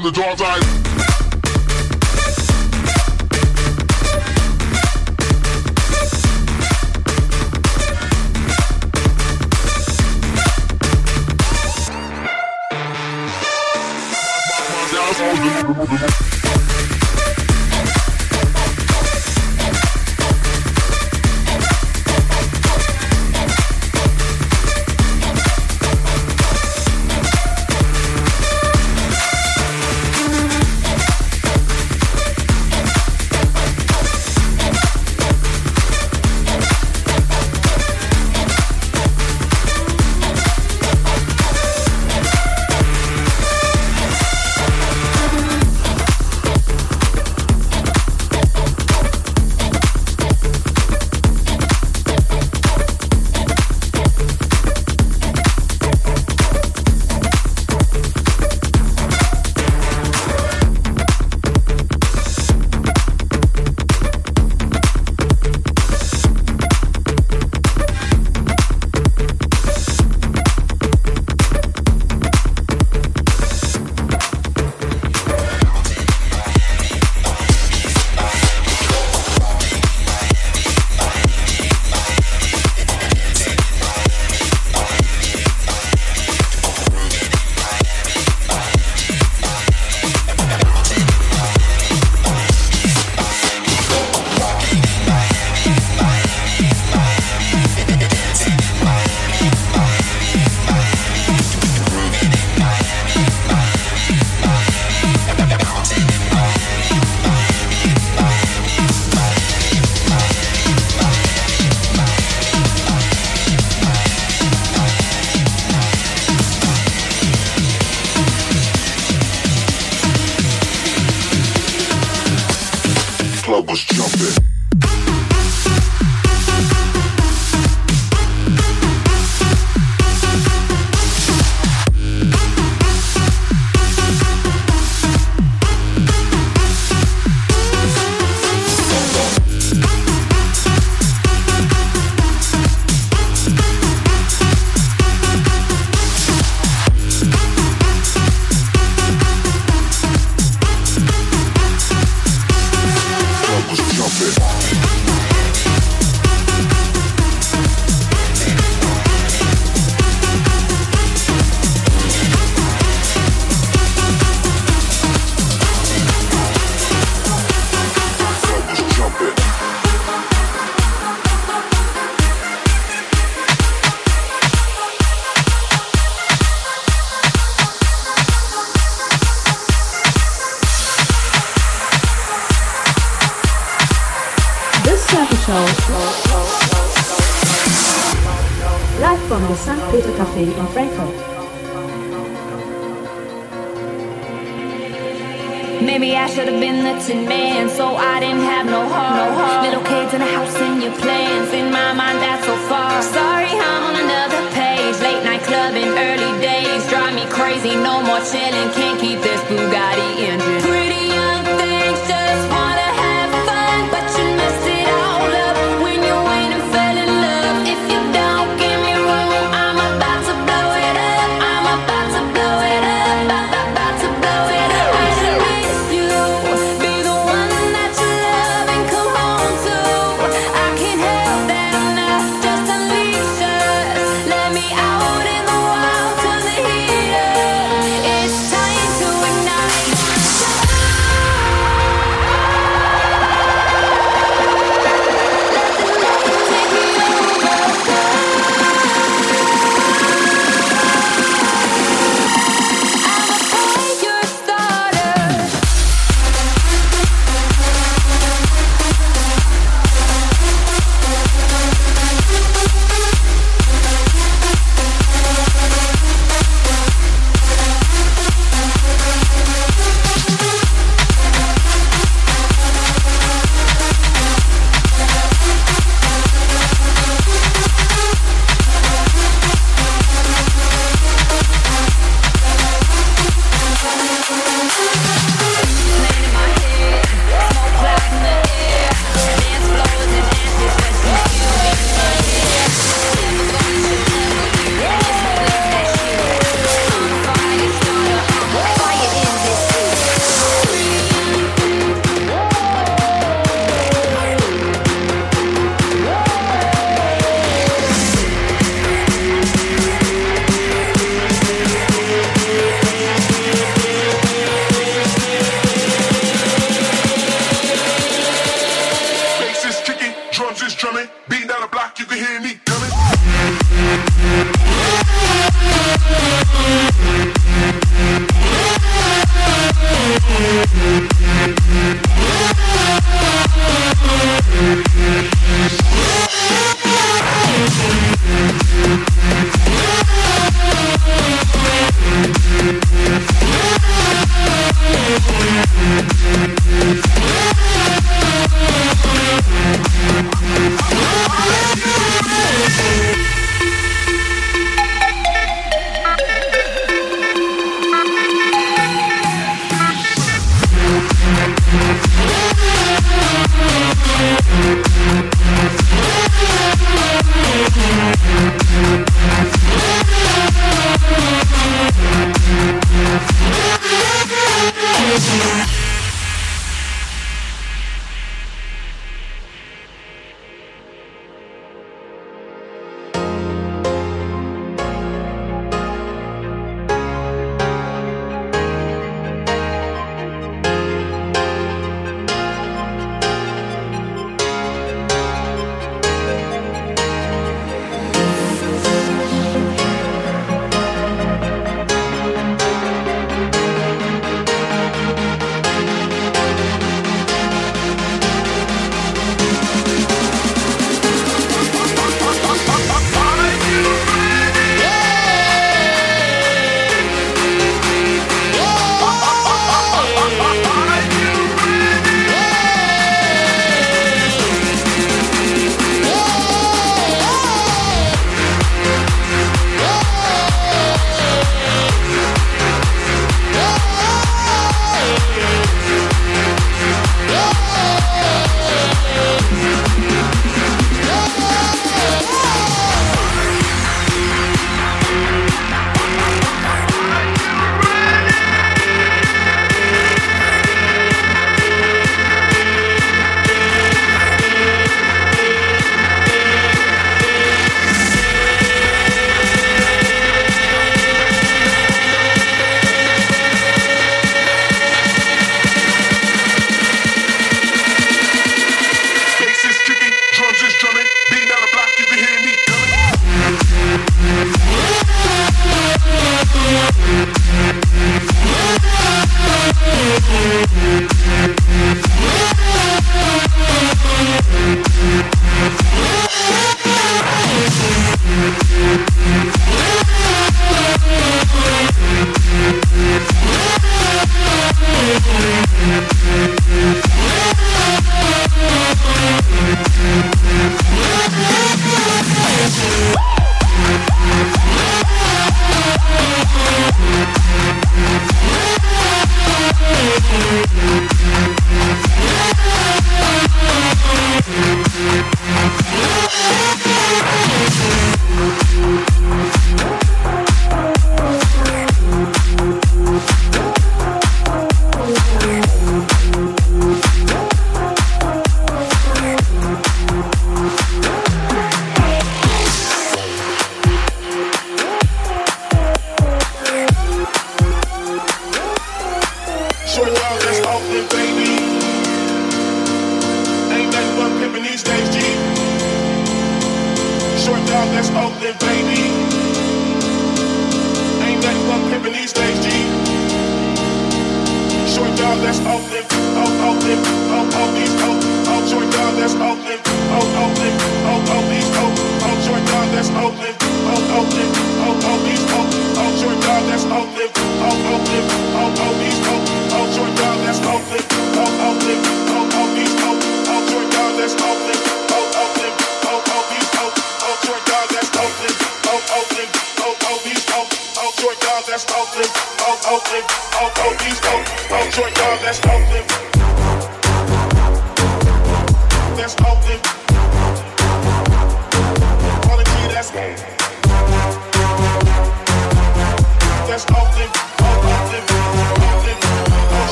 from the dog's side.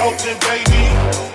broken, baby.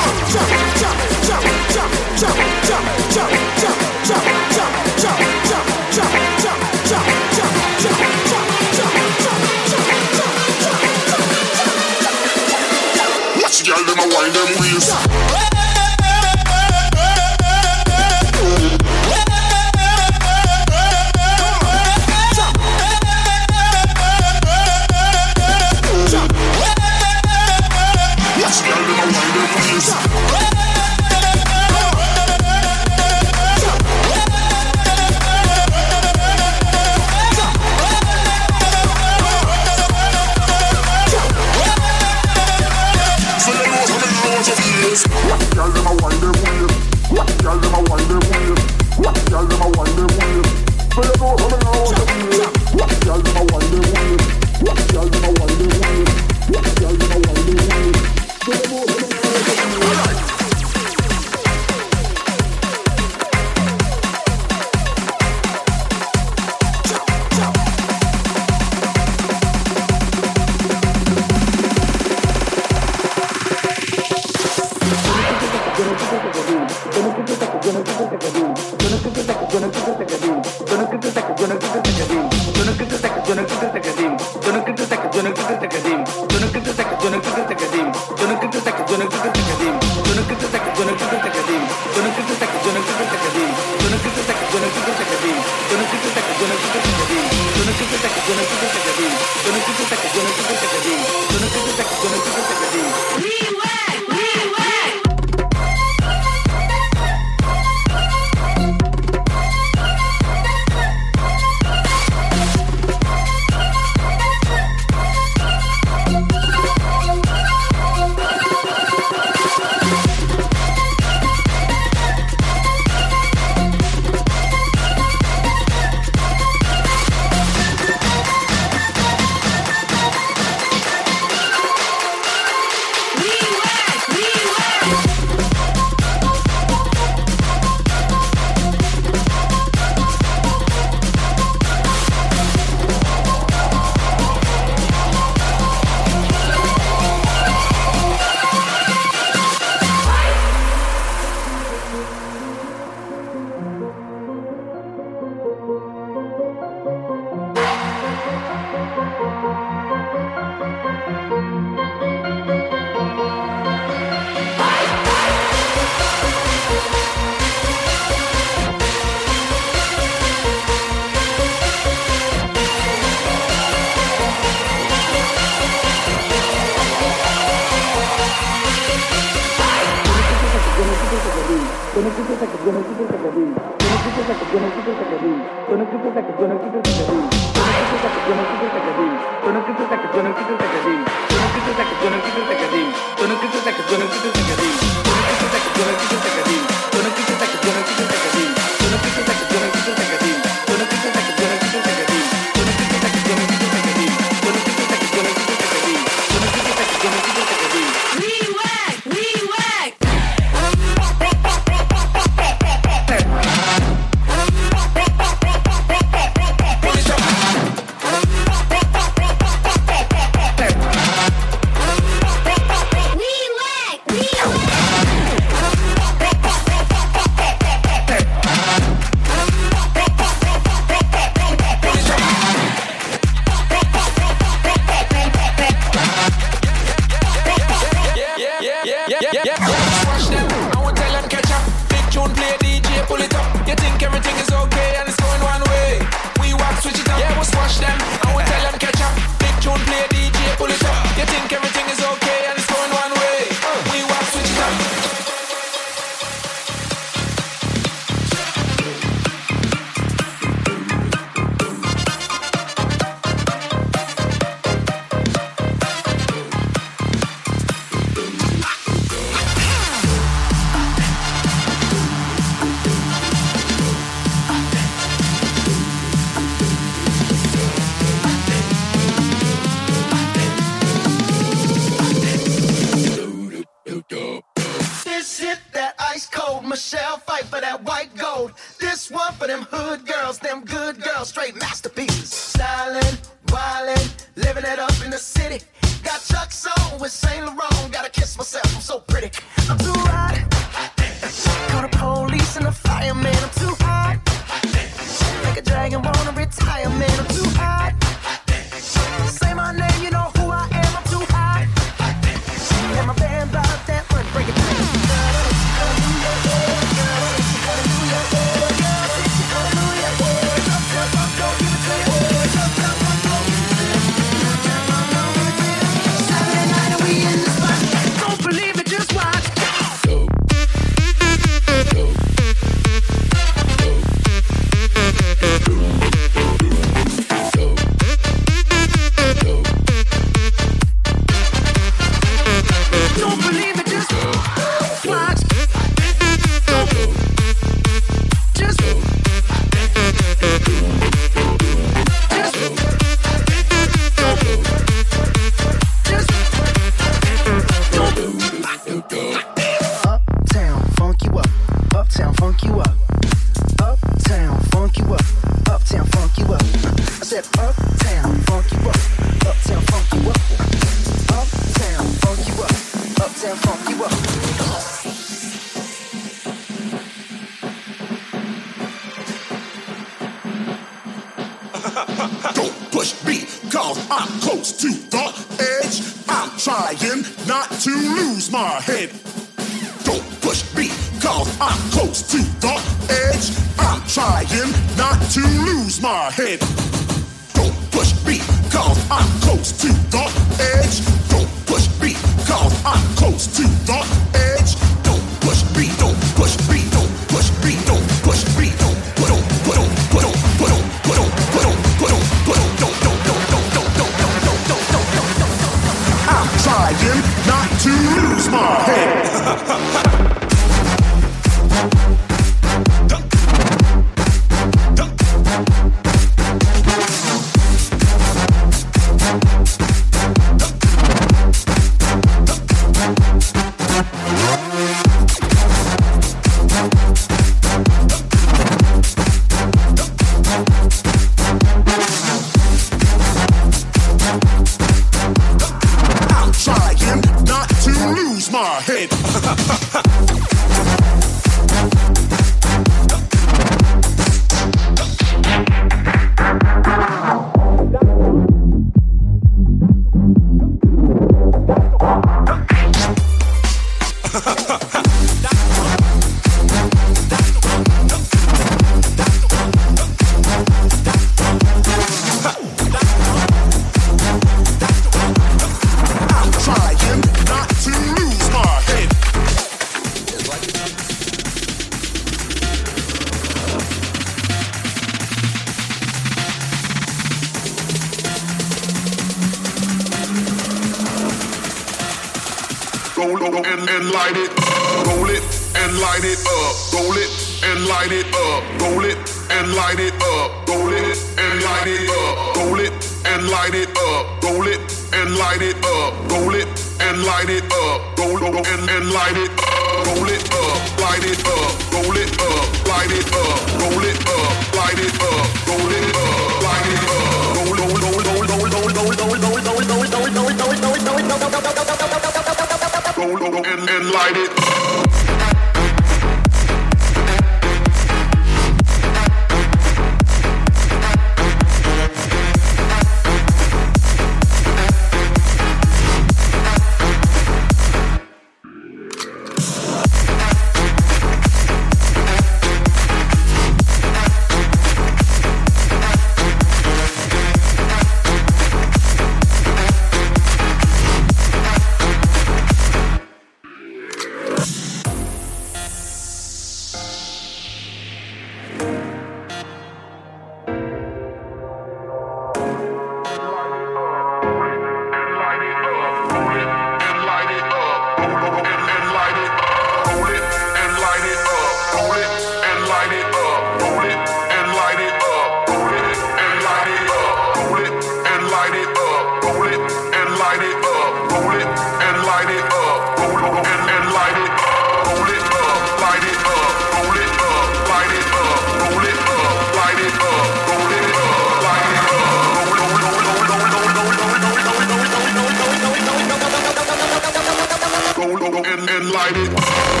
excited.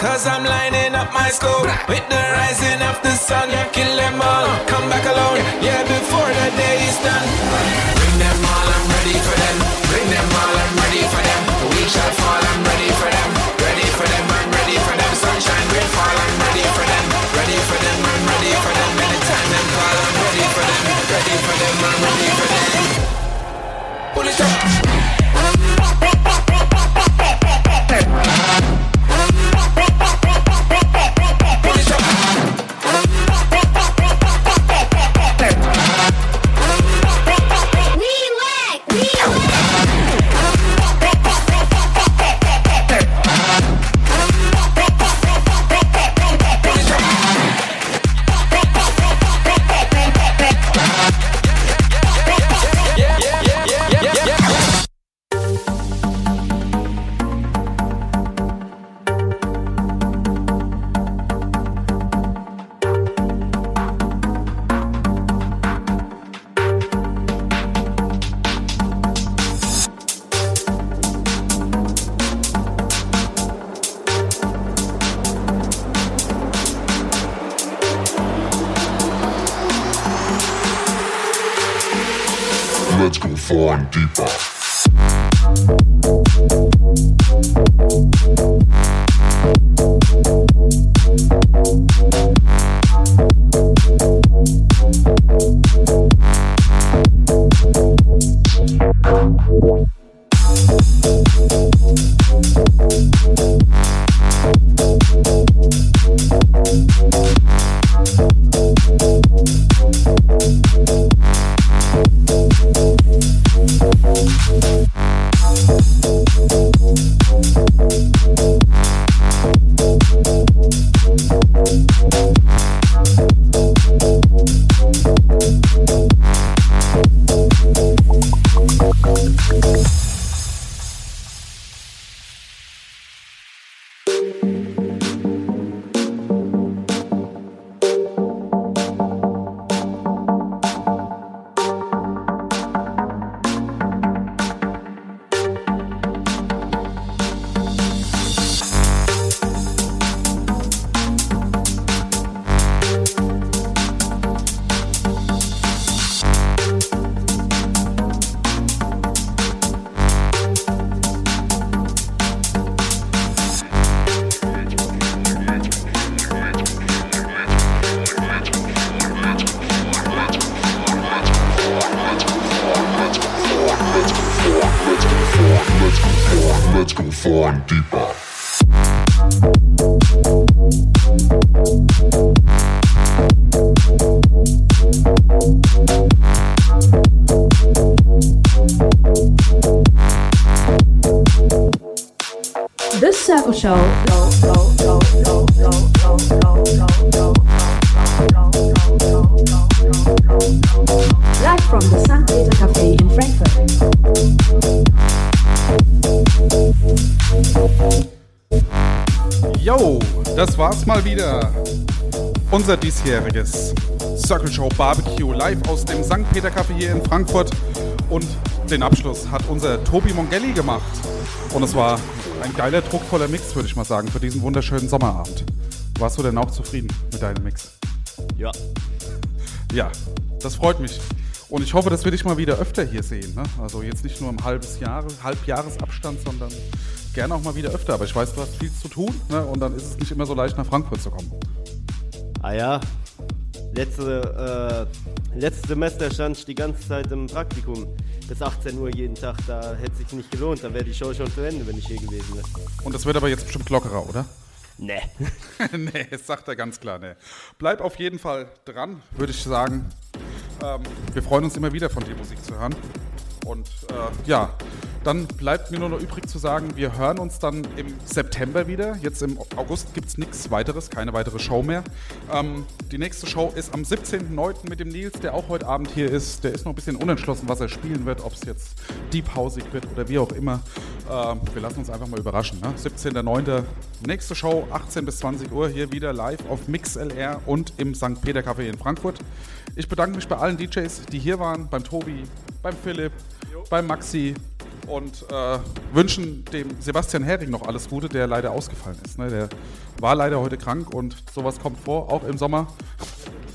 Cause diesjähriges Circle Show Barbecue live aus dem St. Peter Café hier in Frankfurt. Und den Abschluss hat unser Tobi Mongelli gemacht. Und es war ein geiler, druckvoller Mix, würde ich mal sagen, für diesen wunderschönen Sommerabend. Warst du denn auch zufrieden mit deinem Mix? Ja. Ja, das freut mich. Und ich hoffe, dass wir dich mal wieder öfter hier sehen. Ne? Also jetzt nicht nur im halbes Jahr, Halbjahresabstand, sondern gerne auch mal wieder öfter. Aber ich weiß, du hast viel zu tun ne? und dann ist es nicht immer so leicht, nach Frankfurt zu kommen. Ah ja, letzte, äh, letztes Semester stand ich die ganze Zeit im Praktikum. Bis 18 Uhr jeden Tag, da hätte es sich nicht gelohnt. Da wäre die Show schon zu Ende, wenn ich hier gewesen wäre. Und das wird aber jetzt bestimmt lockerer, oder? Nee. nee, das sagt er ganz klar, nee. Bleib auf jeden Fall dran, würde ich sagen. Ähm, wir freuen uns immer wieder von dir Musik zu hören. Und äh, ja, dann bleibt mir nur noch übrig zu sagen, wir hören uns dann im September wieder. Jetzt im August gibt es nichts weiteres, keine weitere Show mehr. Ähm, die nächste Show ist am 17.09. mit dem Nils, der auch heute Abend hier ist. Der ist noch ein bisschen unentschlossen, was er spielen wird, ob es jetzt Deep Hausig wird oder wie auch immer. Ähm, wir lassen uns einfach mal überraschen. Ne? 17.09. Nächste Show, 18 bis 20 Uhr, hier wieder live auf MixLR und im St. Peter Café in Frankfurt. Ich bedanke mich bei allen DJs, die hier waren, beim Tobi, beim Philipp, beim Maxi und äh, wünschen dem Sebastian Hering noch alles Gute, der leider ausgefallen ist. Ne? Der war leider heute krank und sowas kommt vor, auch im Sommer.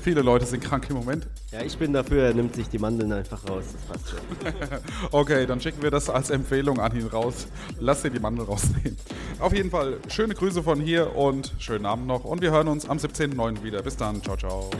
Viele Leute sind krank im Moment. Ja, ich bin dafür, er nimmt sich die Mandeln einfach raus. Das passt schon. okay, dann schicken wir das als Empfehlung an ihn raus. Lass dir die Mandel rausnehmen. Auf jeden Fall schöne Grüße von hier und schönen Abend noch. Und wir hören uns am 17.09. wieder. Bis dann. Ciao, ciao.